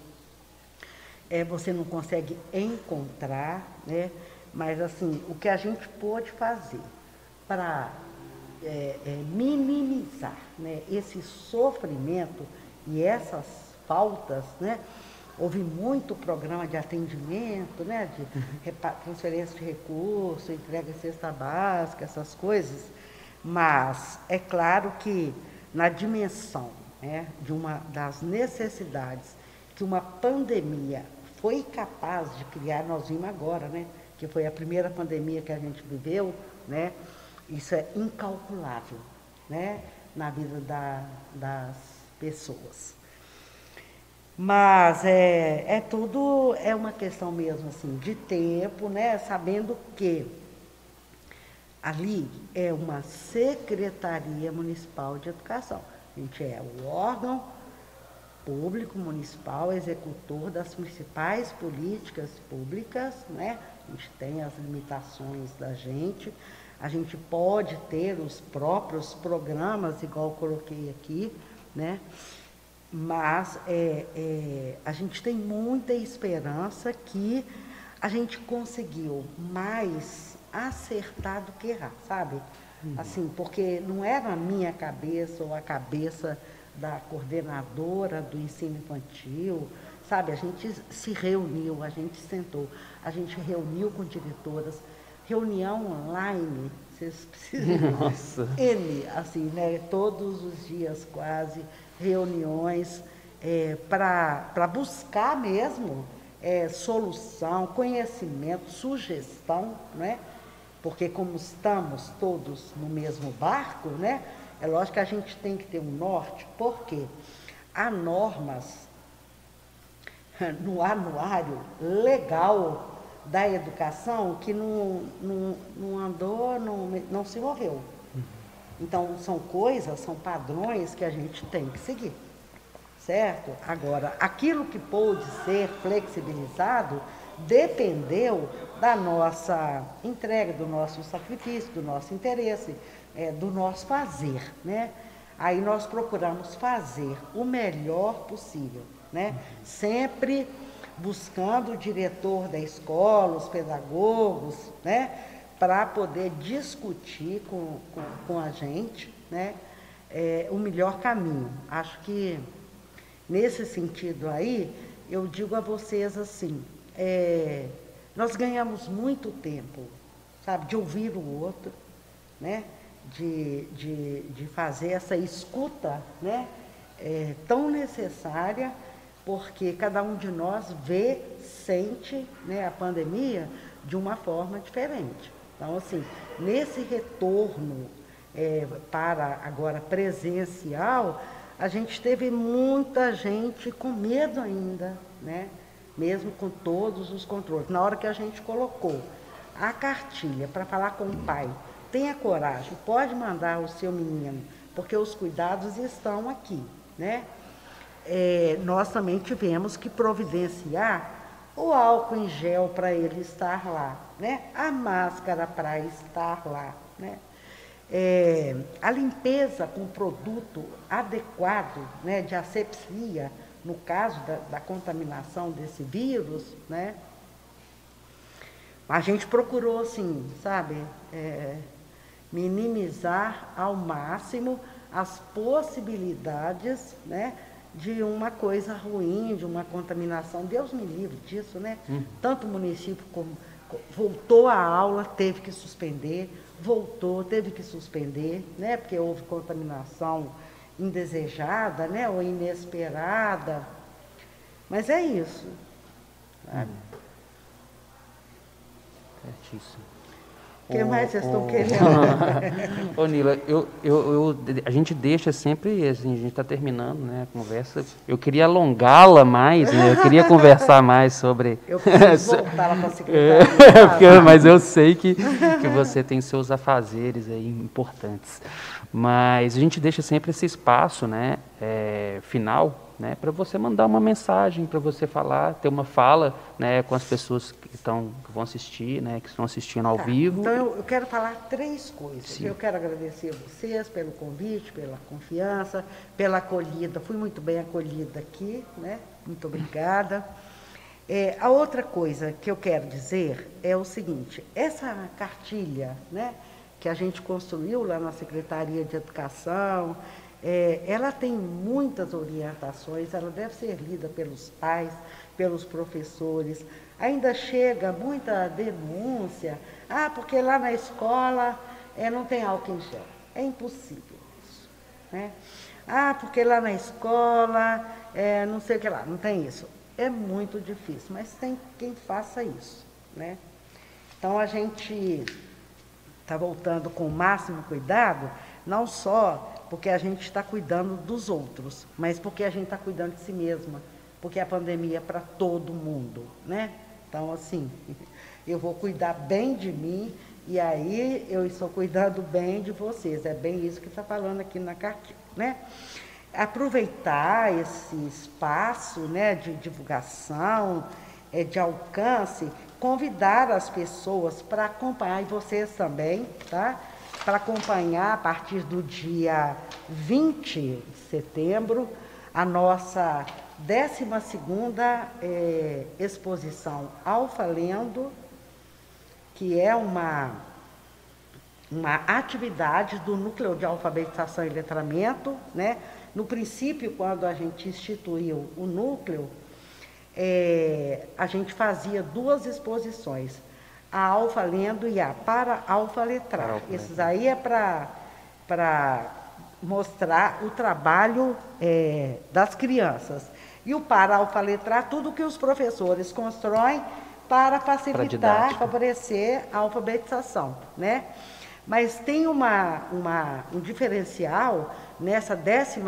é, você não consegue encontrar, né? mas assim, o que a gente pôde fazer para é, é, minimizar né, esse sofrimento e essas faltas, né? Houve muito programa de atendimento, né? de repa- transferência de recursos, entrega de cesta básica, essas coisas, mas é claro que na dimensão né, de uma das necessidades que uma pandemia foi capaz de criar, nós vimos agora, né? Que foi a primeira pandemia que a gente viveu, né? Isso é incalculável, né? Na vida da- das pessoas. Mas é, é tudo, é uma questão mesmo assim, de tempo, né? Sabendo que ali é uma Secretaria Municipal de Educação. A gente é o órgão público municipal executor das principais políticas públicas, né? A gente tem as limitações da gente, a gente pode ter os próprios programas, igual coloquei aqui, né? Mas é, é, a gente tem muita esperança que a gente conseguiu mais acertar do que errar, sabe? Assim, porque não era a minha cabeça ou a cabeça da coordenadora do ensino infantil, sabe? A gente se reuniu, a gente sentou, a gente reuniu com diretoras, reunião online, vocês precisam. Nossa. N, assim, né? Todos os dias quase, reuniões é, para buscar mesmo é, solução, conhecimento, sugestão, né? Porque como estamos todos no mesmo barco, né? É lógico que a gente tem que ter um norte, porque há normas no anuário legal da educação que não, não, não andou, não, não se morreu. Então, são coisas, são padrões que a gente tem que seguir, certo? Agora, aquilo que pôde ser flexibilizado dependeu da nossa entrega, do nosso sacrifício, do nosso interesse, é, do nosso fazer, né? Aí nós procuramos fazer o melhor possível, né? Sempre buscando o diretor da escola, os pedagogos, né? Para poder discutir com, com, com a gente, né? É, o melhor caminho. Acho que nesse sentido aí, eu digo a vocês assim, é, nós ganhamos muito tempo, sabe, de ouvir o outro, né? De, de, de fazer essa escuta, né? É, tão necessária, porque cada um de nós vê, sente né, a pandemia de uma forma diferente. Então, assim, nesse retorno é, para agora presencial, a gente teve muita gente com medo ainda, né? mesmo com todos os controles. Na hora que a gente colocou a cartilha para falar com o pai, tenha coragem, pode mandar o seu menino, porque os cuidados estão aqui, né? É, nós também tivemos que providenciar o álcool em gel para ele estar lá, né? A máscara para estar lá, né? É, a limpeza com produto adequado né, de asepsia, no caso da, da contaminação desse vírus, né, a gente procurou, assim, sabe, é, minimizar ao máximo as possibilidades né, de uma coisa ruim, de uma contaminação. Deus me livre disso, né? Hum. Tanto o município como voltou à aula, teve que suspender, voltou, teve que suspender, né? Porque houve contaminação indesejada, né? Ou inesperada. Mas é isso. Sabe? Hum. Certíssimo. O que mais vocês estão querendo? Ô Nila, eu, eu, eu, a gente deixa sempre, assim, a gente está terminando né, a conversa. Eu queria alongá-la mais, né? Eu queria conversar mais sobre. Eu preciso voltar lá para a secretaria. É, mas eu sei que, que você tem seus afazeres aí importantes. Mas a gente deixa sempre esse espaço né, é, final né, para você mandar uma mensagem, para você falar, ter uma fala né, com as pessoas que, estão, que vão assistir, né, que estão assistindo ao tá, vivo. Então eu, eu, quero falar três coisas. Sim. Eu quero agradecer a vocês pelo convite, pela confiança, pela acolhida. Fui muito bem acolhida aqui, né? Muito obrigada. É, a outra coisa que eu quero dizer é o seguinte: essa cartilha, né, que a gente construiu lá na Secretaria de Educação, é, ela tem muitas orientações, ela deve ser lida pelos pais, pelos professores. Ainda chega muita denúncia, ah, porque lá na escola é, não tem álcool em gel. É impossível isso. Né? Ah, porque lá na escola, é, não sei o que lá, não tem isso. É muito difícil, mas tem quem faça isso. Né? Então a gente está voltando com o máximo cuidado, não só porque a gente está cuidando dos outros, mas porque a gente está cuidando de si mesma, porque a pandemia é para todo mundo, né? Então, assim, eu vou cuidar bem de mim e aí eu estou cuidando bem de vocês. É bem isso que está falando aqui na cartilha, né? Aproveitar esse espaço né, de divulgação, é, de alcance, convidar as pessoas para acompanhar, e vocês também, tá? Para acompanhar a partir do dia 20 de setembro a nossa 12 é, exposição Alfa Lendo, que é uma, uma atividade do Núcleo de Alfabetização e Letramento. Né? No princípio, quando a gente instituiu o núcleo, é, a gente fazia duas exposições a alfa lendo e a para alfa letrar. Esses aí é para mostrar o trabalho é, das crianças. E o para alfa letrar, tudo que os professores constroem para facilitar, para favorecer a alfabetização. Né? Mas tem uma, uma, um diferencial nessa 12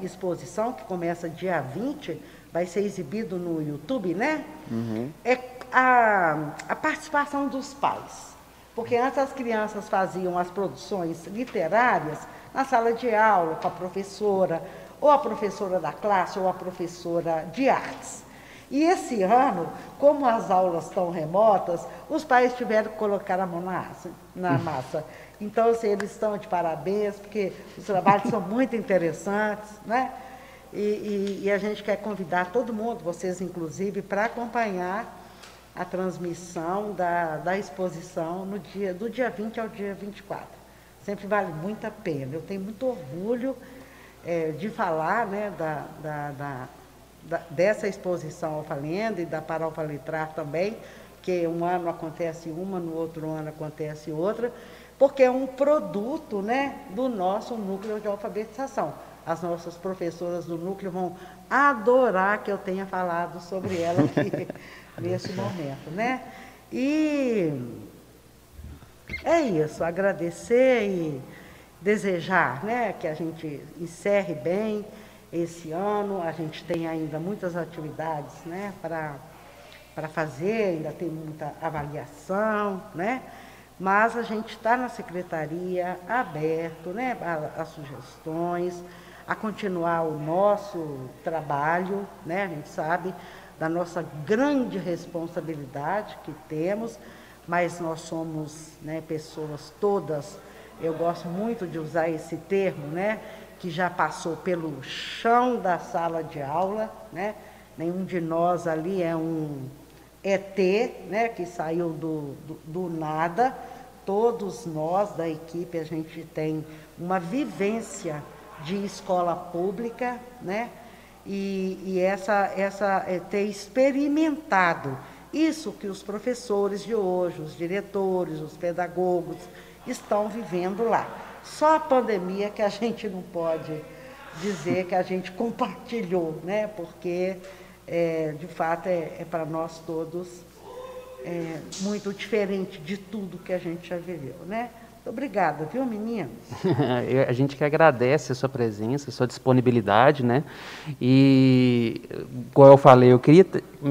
exposição, que começa dia 20, vai ser exibido no YouTube, né? Uhum. É a, a participação dos pais. Porque antes as crianças faziam as produções literárias na sala de aula, com a professora, ou a professora da classe, ou a professora de artes. E esse ano, como as aulas estão remotas, os pais tiveram que colocar a mão na massa. Na massa. Então, assim, eles estão de parabéns, porque os trabalhos são muito interessantes, né? E, e, e a gente quer convidar todo mundo, vocês inclusive, para acompanhar a transmissão da, da exposição no dia, do dia 20 ao dia 24. Sempre vale muito a pena. Eu tenho muito orgulho é, de falar né, da, da, da, da, dessa exposição Alfalenda e da Paralfalitrar também, que um ano acontece uma, no outro ano acontece outra, porque é um produto né, do nosso núcleo de alfabetização. As nossas professoras do núcleo vão adorar que eu tenha falado sobre ela aqui nesse momento, né? E é isso, agradecer e desejar né, que a gente encerre bem esse ano. A gente tem ainda muitas atividades né, para fazer, ainda tem muita avaliação, né? Mas a gente está na secretaria aberto né, a, sugestões, a continuar o nosso trabalho, né? A gente sabe da nossa grande responsabilidade que temos, mas nós somos né, pessoas todas eu gosto muito de usar esse termo, né? Que já passou pelo chão da sala de aula, né? Nenhum de nós ali é um ET, né? Que saiu do, do, do nada. Todos nós da equipe, a gente tem uma vivência de escola pública, né? E, e essa, essa é ter experimentado isso que os professores de hoje, os diretores, os pedagogos estão vivendo lá. Só a pandemia que a gente não pode dizer que a gente compartilhou, né? Porque é, de fato é, é para nós todos é, muito diferente de tudo que a gente já viveu, né? Obrigada, viu, menina? a gente que agradece a sua presença, a sua disponibilidade, né? E, como eu falei, eu queria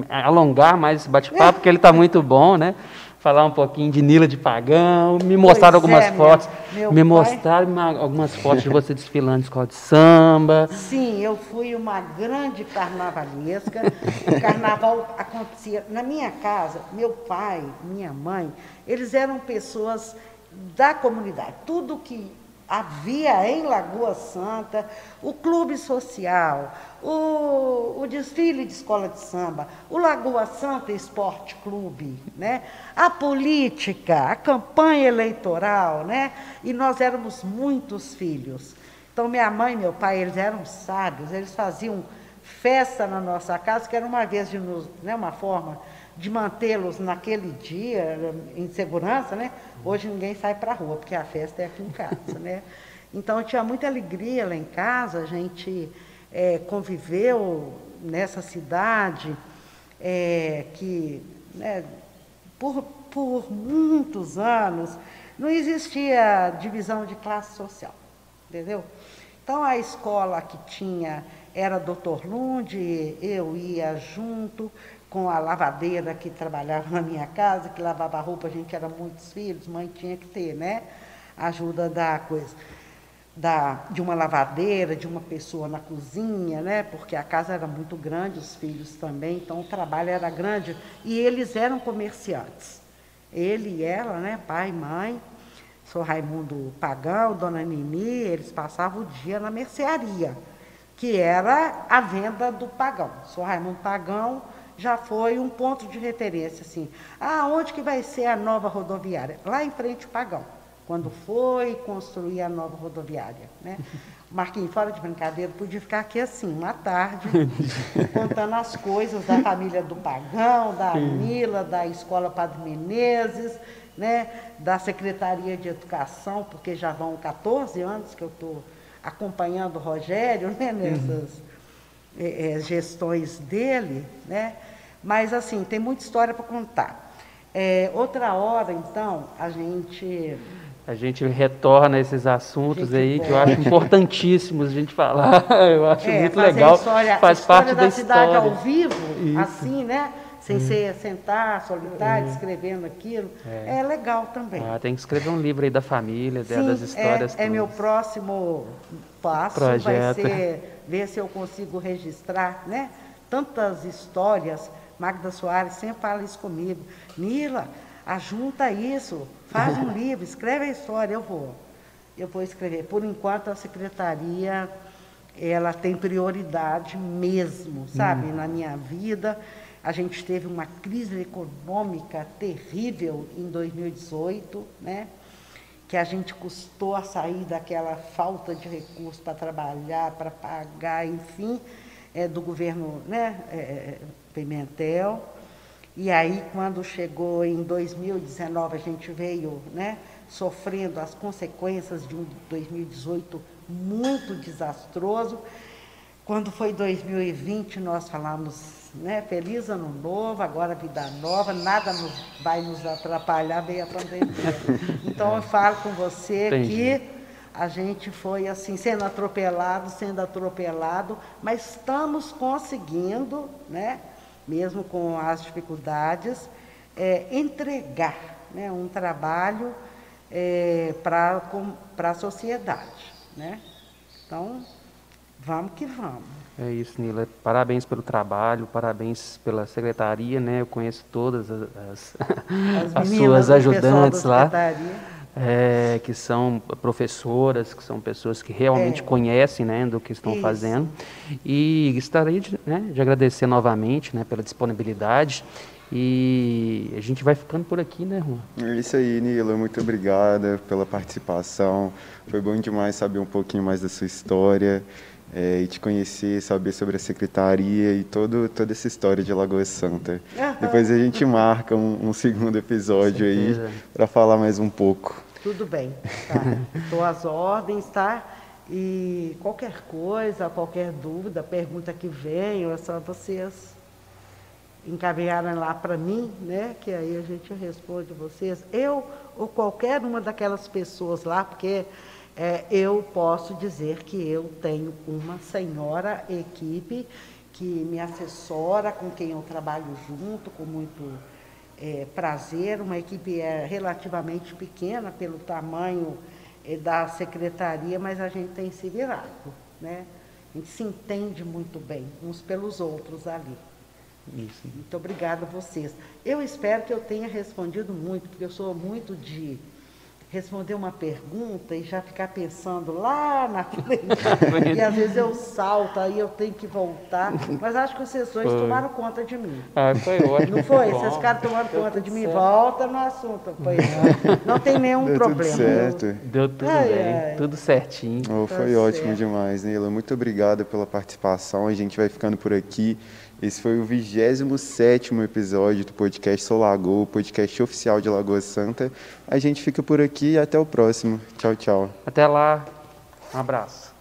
alongar mais esse bate-papo, porque ele está muito bom, né? Falar um pouquinho de Nila de Pagão, me mostraram pois algumas é, fotos, meu, meu me pai... mostraram algumas fotos de você desfilando de escola de samba. Sim, eu fui uma grande carnavalesca. o carnaval acontecia na minha casa, meu pai, minha mãe, eles eram pessoas da comunidade. Tudo que havia em Lagoa Santa, o clube social, o, o, desfile de escola de samba, o Lagoa Santa Esporte Clube, né? a política, a campanha eleitoral, né? e nós éramos muitos filhos. Então, minha mãe e meu pai, eles eram sábios, eles faziam festa na nossa casa, que era uma vez de nos, né, uma forma de mantê-los naquele dia em segurança, né? Hoje ninguém sai para a rua, porque a festa é aqui em casa, né? Então tinha muita alegria lá em casa, a gente é, conviveu nessa cidade é, que né, por, por muitos anos não existia divisão de classe social, entendeu? Então a escola que tinha era Doutor Lunde, eu ia junto, com a lavadeira que trabalhava na minha casa, que lavava roupa, a gente era muitos filhos, mãe tinha que ter, né? Ajuda da coisa. Da, de uma lavadeira, de uma pessoa na cozinha, né? Porque a casa era muito grande, os filhos também, então o trabalho era grande. E eles eram comerciantes. Ele e ela, né? Pai mãe. Sou Raimundo Pagão, Dona Nini, eles passavam o dia na mercearia, que era a venda do pagão. Sou Raimundo Pagão, já foi um ponto de referência, assim. Ah, onde que vai ser a nova rodoviária? Lá em frente, Pagão, quando foi construir a nova rodoviária, né? Marquinhos, fora de brincadeira, podia ficar aqui assim, uma tarde, contando as coisas da família do Pagão, da Mila, da Escola Padre Menezes, né, da Secretaria de Educação, porque já vão 14 anos que eu estou acompanhando o Rogério né, nessas uhum. é, gestões dele, né? Mas, assim, tem muita história para contar. É, outra hora, então, a gente. A gente retorna a esses assuntos aí que eu acho importantíssimos a gente falar. Eu acho é, muito legal. História, Faz história parte da, da cidade história. ao vivo, Isso. assim, né? Sem hum. ser sentar solitário, hum. escrevendo aquilo. É. é. legal também. Ah, tem que escrever um livro aí da família, Sim, das histórias. É, é meu próximo passo, Projeto. vai ser ver se eu consigo registrar, né? Tantas histórias Magda Soares sempre fala isso comigo. Nila, ajunta isso, faz um livro, escreve a história, eu vou. Eu vou escrever. Por enquanto, a secretaria, ela tem prioridade mesmo, sabe, hum. na minha vida. A gente teve uma crise econômica terrível em 2018, né? que a gente custou a sair daquela falta de recursos para trabalhar, para pagar, enfim, é, do governo né, é, Pimentel. E aí, quando chegou em 2019, a gente veio né, sofrendo as consequências de um 2018 muito desastroso. Quando foi 2020, nós falamos, né, feliz ano novo, agora vida nova, nada nos, vai nos atrapalhar, veio a pandemia. Então, eu falo com você Entendi. que a gente foi assim, sendo atropelado, sendo atropelado, mas estamos conseguindo, né? mesmo com as dificuldades, é, entregar né, um trabalho é, para a sociedade. Né? Então, vamos que vamos. É isso, Nila. Parabéns pelo trabalho, parabéns pela secretaria, né? Eu conheço todas as, as, as suas ajudantes lá. É, que são professoras, que são pessoas que realmente É. conhecem né, do que estão Isso. fazendo. E gostaria de, né, de agradecer novamente né, pela disponibilidade. E a gente vai ficando por aqui, né, Juan? É isso aí, Nila. Muito obrigada pela participação. Foi bom demais saber um pouquinho mais da sua história é, e te conhecer, saber sobre a secretaria e todo, toda essa história de Lagoa Santa. Aham. Depois a gente marca um, um segundo episódio aí para falar mais um pouco. Tudo bem, tá? Estou às ordens, tá? E qualquer coisa, qualquer dúvida, pergunta que venham, é só vocês encaminharem lá para mim, né? Que aí a gente responde vocês. Eu ou qualquer uma daquelas pessoas lá, porque é, eu posso dizer que eu tenho uma senhora equipe que me assessora, com quem eu trabalho junto, com muito é, prazer, uma equipe é, relativamente pequena pelo tamanho é, da secretaria, mas a gente tem se virado, né? A gente se entende muito bem uns pelos outros ali. Isso. Muito obrigada a vocês. Eu espero que eu tenha respondido muito, porque eu sou muito de responder uma pergunta e já ficar pensando lá na frente. e às vezes eu salto, aí eu tenho que voltar. Mas acho que vocês dois Foi. tomaram conta de mim. Ah, foi ótimo. Não foi? Bom. Vocês ficaram tomando Deu conta de tudo mim. certo. Volta no assunto. Pois não. Não tem nenhum Deu problema. tudo certo. Deu tudo Ai, bem, ai. tudo certinho. Oh, Tá foi ótimo certo. demais, Neila. Muito obrigado pela participação. A gente vai ficando por aqui. Esse foi o 27 episódio do podcast Sou Lagoa, podcast oficial de Lagoa Santa. A gente fica por aqui e até o próximo. Tchau, tchau. Até lá. Um abraço.